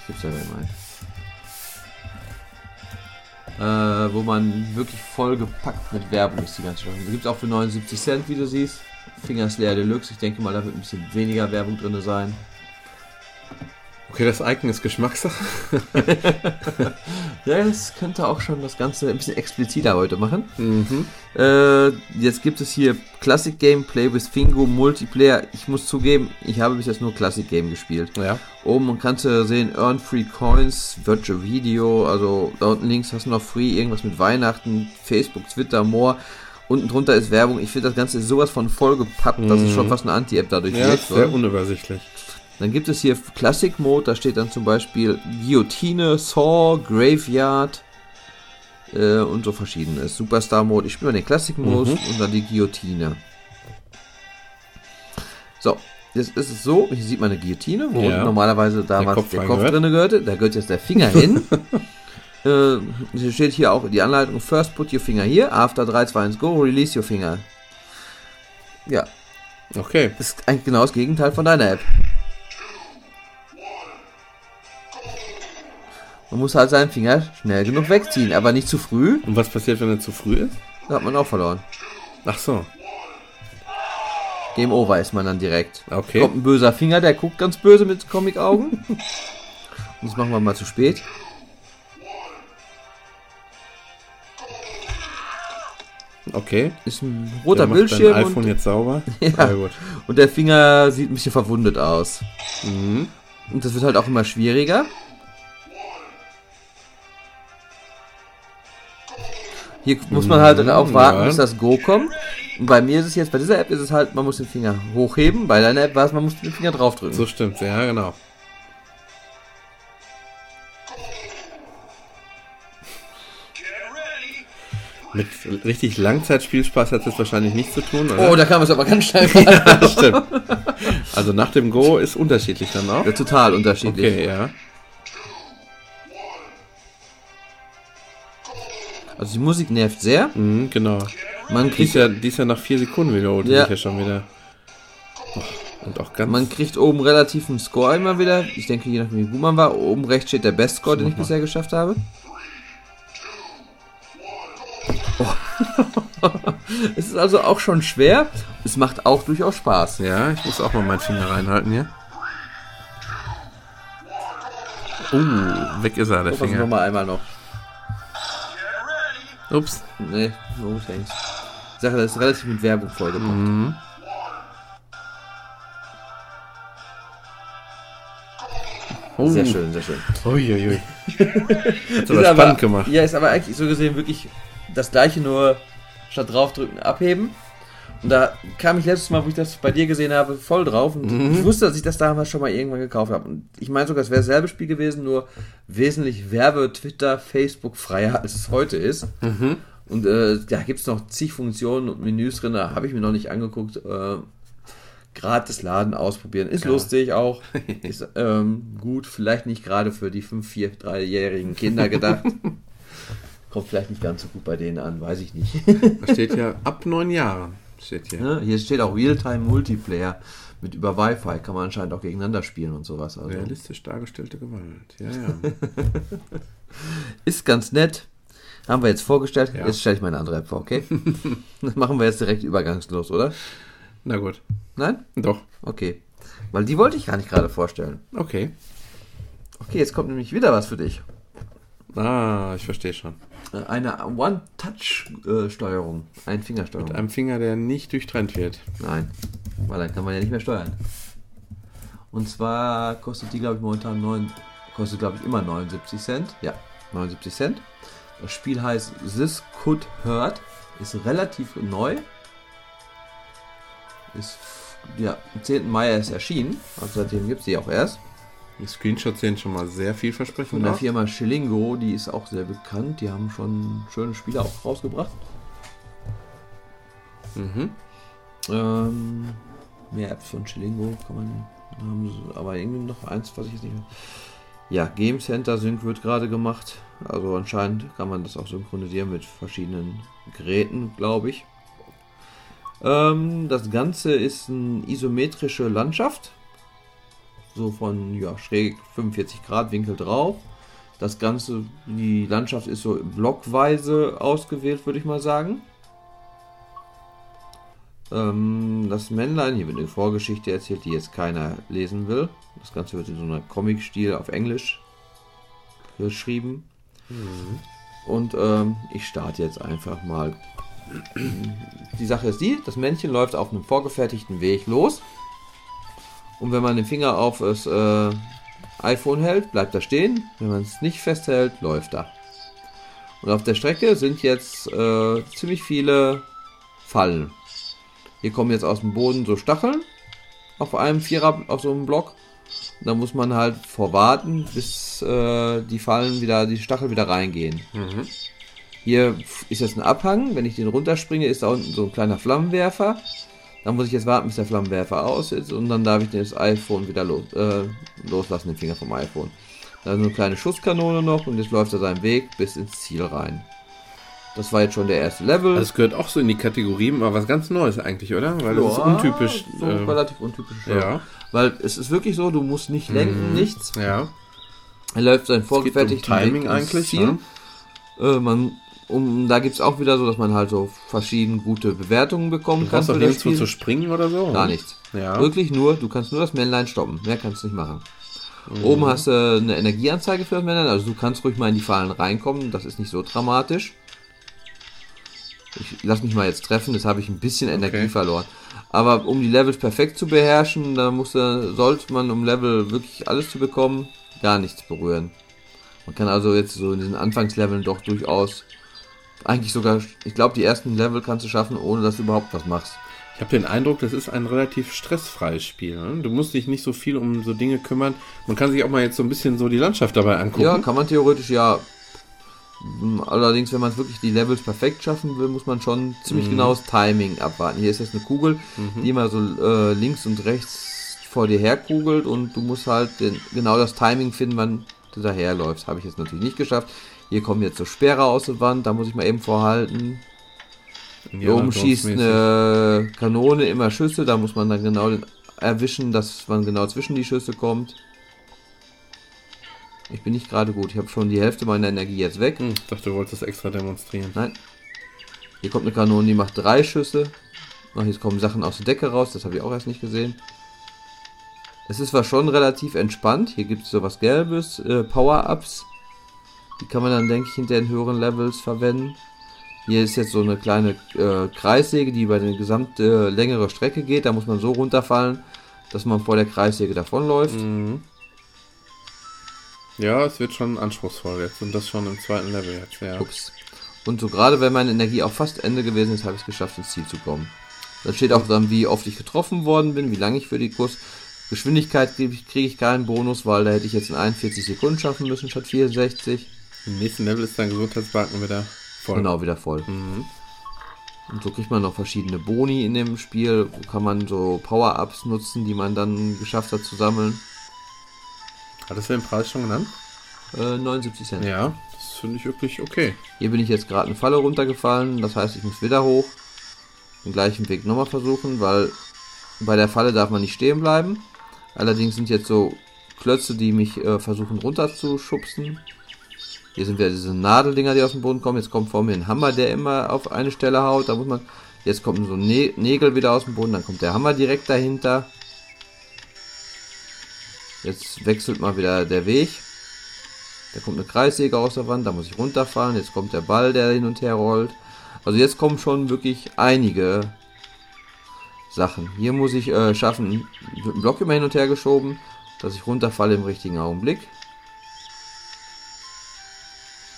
Ich gib's ja mal. Äh, wo man wirklich vollgepackt mit Werbung ist die ganze Sache. Gibt es auch für 79 Cent, wie du siehst. Fingerslayer Deluxe. Ich denke mal, da wird ein bisschen weniger Werbung drin sein. Okay, das Icon ist Geschmackssache. Ja, das könnte auch schon das Ganze ein bisschen expliziter heute machen. Mhm. Äh, jetzt gibt es hier Classic Game, Play with Fingo, Multiplayer. Ich muss zugeben, ich habe bis jetzt nur Classic Game gespielt. Ja. Oben man kannst du sehen, Earn Free Coins, Virtual Video, also da unten links hast du noch Free, irgendwas mit Weihnachten, Facebook, Twitter, More. Unten drunter ist Werbung. Ich finde das Ganze ist sowas von vollgepappt, dass es Mhm. schon fast eine Anti-App dadurch Ja, wird. ist sehr unübersichtlich. Dann gibt es hier Classic Mode, da steht dann zum Beispiel Guillotine, Saw, Graveyard äh, und so verschiedenes. Superstar Mode, ich spiele mal den Classic Mode Mhm. und dann die Guillotine. So, jetzt ist es so, hier sieht man eine Guillotine, wo Ja. normalerweise damals Kopf der Kopf, drin gehörte, da gehört jetzt der Finger hin. äh, hier steht hier auch die Anleitung, first put your finger here, after 3, 2, 1, go, release your finger. Ja, Okay. das ist eigentlich genau das Gegenteil von deiner App. Man muss halt seinen Finger schnell genug wegziehen, aber nicht zu früh. Und was passiert, wenn er zu früh ist? Da hat man auch verloren. Ach so. Game over ist man dann direkt. Okay. Kommt ein böser Finger, der guckt ganz böse mit Comic-Augen. Und das machen wir mal zu spät. Okay. Ist ein roter Der macht Bildschirm dein iPhone und, jetzt sauber. Ja. Gut. und der Finger sieht ein bisschen verwundet aus. Mhm. Und das wird halt auch immer schwieriger. Hier muss man halt auch warten, ja. bis das Go kommt. Und bei mir ist es jetzt, bei dieser App ist es halt, man muss den Finger hochheben. Bei deiner App war es, man muss den Finger draufdrücken. So stimmt's, ja, genau. Mit richtig Langzeitspielspaß hat es wahrscheinlich nichts zu tun, oder? Oh, da kam es aber ganz schnell. ja, stimmt. Also nach dem Go ist unterschiedlich dann auch. Ja, total unterschiedlich. Okay, ja. Also die Musik nervt sehr. Mhm, genau. Man Die ist, kriegt, ja, die ist ja nach vier Sekunden wiederholt, Ja. ja. schon wieder. Oh, Und auch ganz. man kriegt oben relativ einen Score immer wieder. Ich denke, je nachdem wie gut man war. Oben rechts steht der Bestscore, den ich bisher geschafft habe. Oh. es ist also auch schon schwer. Es macht auch durchaus Spaß. ja, ich muss auch mal meinen Finger reinhalten hier. Uh, weg ist er, der wir Finger. mal einmal noch. Ups. Nee, no thanks. Die Sache, das ist relativ mit Werbung vollgepackt. Mhm. Oh. Sehr schön, sehr schön. Uiuiui. Ist aber spannend gemacht. Ja, ist aber eigentlich so gesehen wirklich das gleiche, nur statt draufdrücken, abheben. Und da kam ich letztes Mal, wo ich das bei dir gesehen habe, voll drauf. Und Mhm. ich wusste, dass ich das damals schon mal irgendwann gekauft habe. Und ich meine sogar, es wäre dasselbe Spiel gewesen, nur wesentlich Werbe-, Twitter-, Facebook-freier, als es heute ist. Mhm. Und äh, da gibt es noch zig Funktionen und Menüs drin, da habe ich mir noch nicht angeguckt. Äh, gratis Laden ausprobieren. Ist lustig auch. Ist ähm, gut, vielleicht nicht gerade für die 5-, 4-, 3-jährigen Kinder gedacht. Kommt vielleicht nicht ganz so gut bei denen an, weiß ich nicht. Da steht ja ab neun Jahren. Steht hier. Ja, Hier steht auch Realtime Multiplayer mit über Wi-Fi, kann man anscheinend auch gegeneinander spielen und sowas. Also Realistisch dargestellte Gewalt. Ja, ja. ist ganz nett. Haben wir jetzt vorgestellt. Ja. Jetzt stelle ich meine andere App vor, okay? das machen wir jetzt direkt übergangslos, oder? Na gut. Nein? Doch. Okay. Weil die wollte ich gar nicht gerade vorstellen. Okay. Okay, jetzt kommt nämlich wieder was für dich. Ah, ich verstehe schon. Äh, Eine One-Touch-Steuerung. Ein Fingersteuerung. Mit einem Finger, der nicht durchtrennt wird. Nein, weil dann kann man ja nicht mehr steuern. Und zwar kostet die, glaube ich, momentan 9, kostet, glaube ich, immer 79 Cent. Ja, 79 Cent. Das Spiel heißt This Could Hurt. Ist relativ neu. Ist ja, am 10. Mai erst erschienen. Also seitdem gibt es die auch erst. Die Screenshots sehen schon mal sehr Von vielversprechend der aus. Firma Schillingo, die ist auch sehr bekannt. Die haben schon schöne Spiele auch rausgebracht. Mhm. Ähm, mehr Apps von Chilingo kann man haben, sie- aber irgendwie noch eins, was ich jetzt nicht mehr. Ja, Game Center Sync wird gerade gemacht. Also anscheinend kann man das auch synchronisieren mit verschiedenen Geräten, glaube ich. Ähm, das Ganze ist eine isometrische Landschaft. So von ja, schräg 45 Grad Winkel drauf. Das Ganze, die Landschaft ist so blockweise ausgewählt, würde ich mal sagen. Ähm, das Männlein, hier wird eine Vorgeschichte erzählt, die jetzt keiner lesen will. Das Ganze wird in so einer Comic-Stil auf Englisch geschrieben. Und ähm, ich starte jetzt einfach mal. Die Sache ist die, das Männchen läuft auf einem vorgefertigten Weg los. Und wenn man den Finger auf das äh, iPhone hält, bleibt er stehen. Wenn man es nicht festhält, läuft er. Und auf der Strecke sind jetzt äh, ziemlich viele Fallen. Hier kommen jetzt aus dem Boden so Stacheln auf einem Vierer, auf so einem Block. Und da muss man halt vorwarten, bis äh, die Fallen wieder, die Stachel wieder reingehen. Mhm. Hier ist jetzt ein Abhang. Wenn ich den runterspringe, ist da unten so ein kleiner Flammenwerfer. Dann muss ich jetzt warten, bis der Flammenwerfer aus ist. Und dann darf ich das iPhone wieder los, äh, loslassen, den Finger vom iPhone. Da ist eine kleine Schusskanone noch und jetzt läuft er seinen Weg bis ins Ziel rein. Das war jetzt schon der erste Level. Es gehört auch so in die Kategorie, aber was ganz Neues eigentlich, oder? Weil das ist Ja, untypisch. So ähm, relativ untypisch. ja. Weil es ist wirklich so, du musst nicht lenken, Mhm. nichts. Ja. Er läuft sein Es geht um vorgefertigten Timing ins eigentlich. Ziel. Ne? Äh, man, um, da gibt es auch wieder so, dass man halt so verschieden gute Bewertungen bekommen Du kann das nirgendwo Spiel. zu springen oder so. Gar nichts. Ja. Wirklich nur, du kannst nur das Männlein stoppen. Mehr kannst du nicht machen. Mhm. Oben hast du eine Energieanzeige für das Männlein, also du kannst ruhig mal in die Fallen reinkommen, das ist nicht so dramatisch. Ich lass mich mal jetzt treffen, jetzt habe ich ein bisschen Energie Okay. verloren. Aber um die Levels perfekt zu beherrschen, da muss, sollte man, um Level wirklich alles zu bekommen, gar nichts berühren. Man kann also jetzt so in diesen Anfangsleveln doch durchaus, eigentlich sogar, ich glaube, die ersten Level kannst du schaffen, ohne dass du überhaupt was machst. Ich habe den Eindruck, das ist ein relativ stressfreies Spiel. Ne? Du musst dich nicht so viel um so Dinge kümmern. Man kann sich auch mal jetzt so ein bisschen so die Landschaft dabei angucken. Ja, kann man theoretisch ja. Allerdings, wenn man wirklich die Levels perfekt schaffen will, muss man schon ziemlich mhm. genaues Timing abwarten. Hier ist jetzt eine Kugel, mhm. die immer so äh, links und rechts vor dir herkugelt und du musst halt den, genau das Timing finden, wann du daherläufst. Habe ich jetzt natürlich nicht geschafft. Hier kommen jetzt so Sperre aus der Wand, da muss ich mal eben vorhalten. Ja, Hier oben schießt eine Kanone immer Schüsse, da muss man dann genau erwischen, dass man genau zwischen die Schüsse kommt. Ich bin nicht gerade gut. Ich habe schon die Hälfte meiner Energie jetzt weg. Hm, ich dachte, du wolltest das extra demonstrieren. Nein. Hier kommt eine Kanone, die macht drei Schüsse. Ach, jetzt kommen Sachen aus der Decke raus. Das habe ich auch erst nicht gesehen. Es ist zwar schon relativ entspannt. Hier gibt es sowas Gelbes. Äh, Power-Ups. Die kann man dann, denke ich, hinter den höheren Levels verwenden. Hier ist jetzt so eine kleine äh, Kreissäge, die über eine gesamte äh, längere Strecke geht. Da muss man so runterfallen, dass man vor der Kreissäge davonläuft. Mhm. Ja, es wird schon anspruchsvoll jetzt und das schon im zweiten Level jetzt, ja. Ups. Und so gerade wenn meine Energie auch fast Ende gewesen ist, habe ich es geschafft, ins Ziel zu kommen. Da steht auch dann, wie oft ich getroffen worden bin, wie lange ich für die Kurs. Geschwindigkeit kriege ich, krieg ich keinen Bonus, weil da hätte ich jetzt in 41 Sekunden schaffen müssen statt 64. Im nächsten Level ist dein Gesundheitsbalken wieder voll. Genau, wieder voll. Mhm. Und so kriegt man noch verschiedene Boni in dem Spiel. Wo kann man so Power-Ups nutzen, die man dann geschafft hat zu sammeln. Hattest du den Preis schon genannt? Äh, 79 Cent. Ja, das finde ich wirklich okay. Hier bin ich jetzt gerade eine Falle runtergefallen, das heißt, ich muss wieder hoch. Den gleichen Weg nochmal versuchen, weil bei der Falle darf man nicht stehen bleiben. Allerdings sind jetzt so Klötze, die mich äh, versuchen runterzuschubsen. Hier sind wieder diese Nadeldinger, die aus dem Boden kommen. Jetzt kommt vor mir ein Hammer, der immer auf eine Stelle haut. Da muss man. Jetzt kommen so Nägel wieder aus dem Boden, dann kommt der Hammer direkt dahinter. Jetzt wechselt mal wieder der Weg. Da kommt eine Kreissäge aus der Wand, da muss ich runterfahren. Jetzt kommt der Ball, der hin und her rollt. Also jetzt kommen schon wirklich einige Sachen. Hier muss ich äh, schaffen, wird ein Block immer hin und her geschoben, dass ich runterfalle im richtigen Augenblick.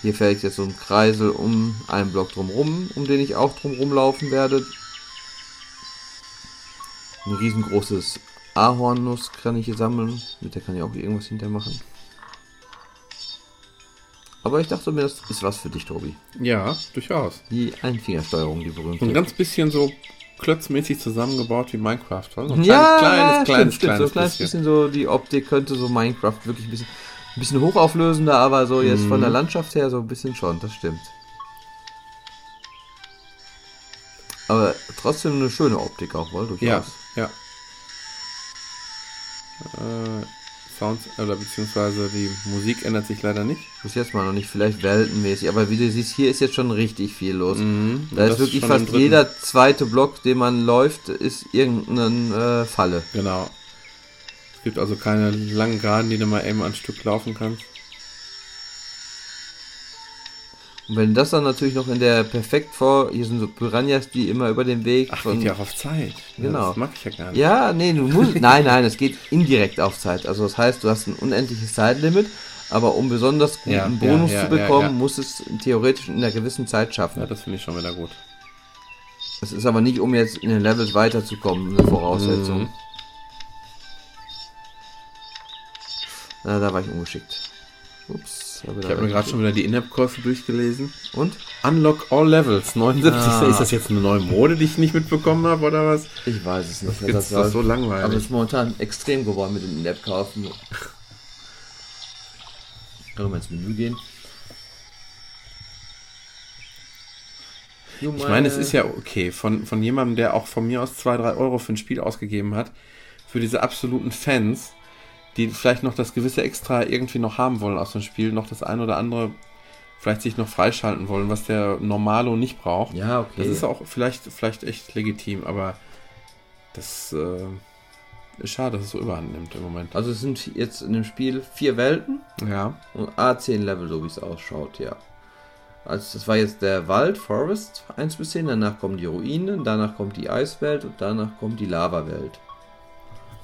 Hier fällt jetzt so ein Kreisel um einen Block drumherum, um den ich auch drumherum laufen werde. Ein riesengroßes Ahornnuss kann ich hier sammeln. Mit der kann ich auch irgendwas hinter machen. Aber ich dachte mir, das ist was für dich, Tobi. Ja, durchaus. Die Einfingersteuerung, die berühmte. Ein ganz bisschen so klötzmäßig zusammengebaut wie Minecraft. Also ein ja, kleines, kleines, kleines, stimmt, kleines, so ein kleines bisschen. bisschen so die Optik könnte so Minecraft wirklich ein bisschen, ein bisschen hochauflösender, aber so jetzt mhm. von der Landschaft her so ein bisschen schon, das stimmt. Aber trotzdem eine schöne Optik auch, wohl. Ja, ja äh, Sounds oder beziehungsweise die Musik ändert sich leider nicht. Bis jetzt mal noch nicht, vielleicht weltenmäßig, aber wie du siehst, hier ist jetzt schon richtig viel los. Mhm, da ist wirklich fast jeder zweite Block, den man läuft, ist irgendeine äh, Falle. Genau. Es gibt also keine langen Geraden, die du mal eben ein Stück laufen kannst. Und wenn das dann natürlich noch in der perfekt vor, hier sind so Piranhas, die immer über den Weg. Ach, von, geht ja auch auf Zeit. Genau. Ja, das mag ich ja gar nicht. Ja, nee, du musst, nein, nein, es geht indirekt auf Zeit. Also das heißt, du hast ein unendliches Zeitlimit, aber um besonders guten ja, Bonus ja, zu bekommen, muss es theoretisch in einer gewissen Zeit schaffen. Ja, das finde ich schon wieder gut. Es ist aber nicht, um jetzt in den Levels weiterzukommen, eine Voraussetzung. Mhm. Na, da war ich ungeschickt. Ups. Ich habe mir gerade schon wieder die In-App-Käufe durchgelesen. Und? Unlock All Levels, 79. Ah. Ist das jetzt eine neue Mode, die ich nicht mitbekommen habe, oder was? Ich weiß es nicht. Das, das ist so langweilig. Aber es ist momentan extrem geworden mit den In-App-Kaufen. Kann mal ins Menü gehen. Ich meine, es ist ja okay, von, von jemandem, der auch von mir aus 2, 3 Euro für ein Spiel ausgegeben hat, für diese absoluten Fans, die vielleicht noch das gewisse Extra irgendwie noch haben wollen aus dem Spiel, noch das ein oder andere vielleicht sich noch freischalten wollen, was der Normalo nicht braucht. Ja, okay. Das ist auch vielleicht, vielleicht echt legitim, aber das äh, ist schade, dass es so überhand nimmt im Moment. Also es sind jetzt in dem Spiel vier Welten. Ja. Und A10 Level, so wie es ausschaut, ja. Also das war jetzt der Wald, Forest 1 bis 10, danach kommen die Ruinen, danach kommt die Eiswelt und danach kommt die Lava-Welt.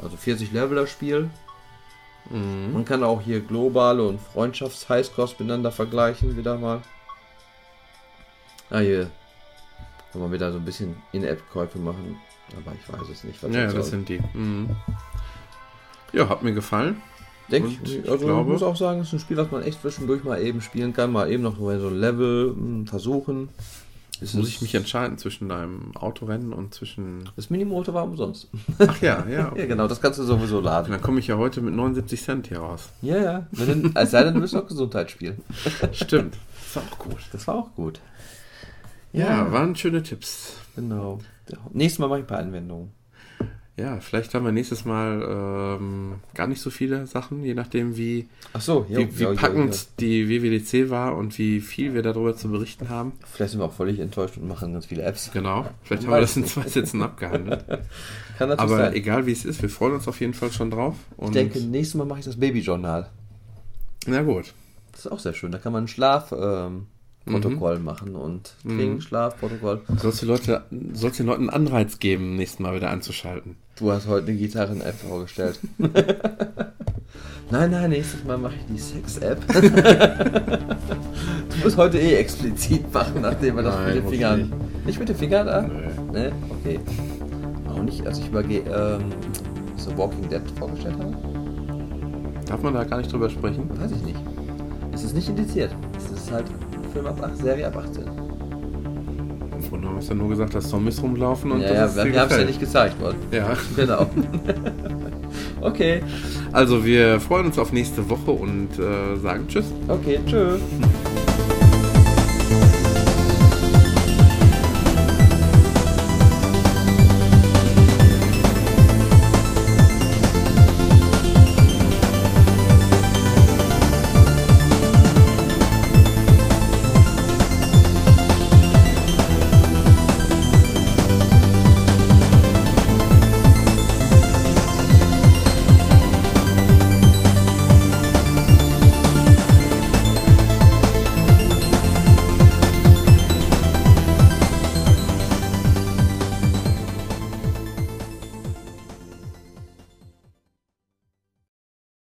Also 40 Level das Spiel. Mhm. Man kann auch hier globale und Freundschafts-Highscores miteinander vergleichen, wieder mal. Ah, hier kann man wieder so ein bisschen In-App-Käufe machen, aber ich weiß es nicht. Was ja, das sind die. Mhm. Ja, hat mir gefallen. Denke ich, ich also glaube- ich muss auch sagen, es ist ein Spiel, das man echt zwischendurch mal eben spielen kann, mal eben noch so ein Level mh, versuchen. Es Muss ich mich entscheiden zwischen deinem Autorennen und zwischen. Das Minimoto war umsonst. Ach ja, ja. Ja, genau, das kannst du sowieso Und laden. dann komme ich ja heute mit 79 Cent hier raus. Ja, ja. Du, es sei denn, du willst auch Gesundheit spielen. Stimmt. Das war auch gut. Das war auch gut. Ja, waren schöne Tipps. Genau. Ja, Nächstes Mal mache ich ein paar Anwendungen. Ja, vielleicht haben wir nächstes Mal ähm, gar nicht so viele Sachen, je nachdem, wie, so, ja, wie, wie ja, packend ja. die WWDC war und wie viel wir darüber zu berichten haben. Vielleicht sind wir auch völlig enttäuscht und machen ganz viele Apps. Genau. Vielleicht haben wir das in zwei Sätzen abgehandelt. Kann natürlich Aber sein. egal wie es ist, wir freuen uns auf jeden Fall schon drauf. Und Ich denke, nächstes Mal mache ich das Babyjournal. na gut. Das ist auch sehr schön. Da kann man Schlafprotokoll ähm, Protokoll machen und Trink, Schlafprotokoll. Sollst du Leute, sollst den Leuten einen Anreiz geben, nächstes Mal wieder anzuschalten. Du hast heute eine Gitarren-App vorgestellt. nein, nein, nächstes Mal mache ich die Sex-App. du musst heute eh explizit machen, nachdem wir das Nein, mit den Fingern. nicht. Nicht mit den Fingern, ah? Nö. Ne? Okay. Auch nicht, als ich über ähm, The Walking Dead vorgestellt habe? Darf man da gar nicht drüber sprechen? Weiß ich nicht. Es ist nicht indiziert. Es ist halt Film ab 8, Serie ab 18. Vorhin haben wir es ja nur gesagt, dass Zombies rumlaufen und ja, dass ja, es wir haben es ja nicht gezeigt worden. Ja. Genau. okay. Also wir freuen uns auf nächste Woche und äh, sagen Tschüss. Okay, tschüss.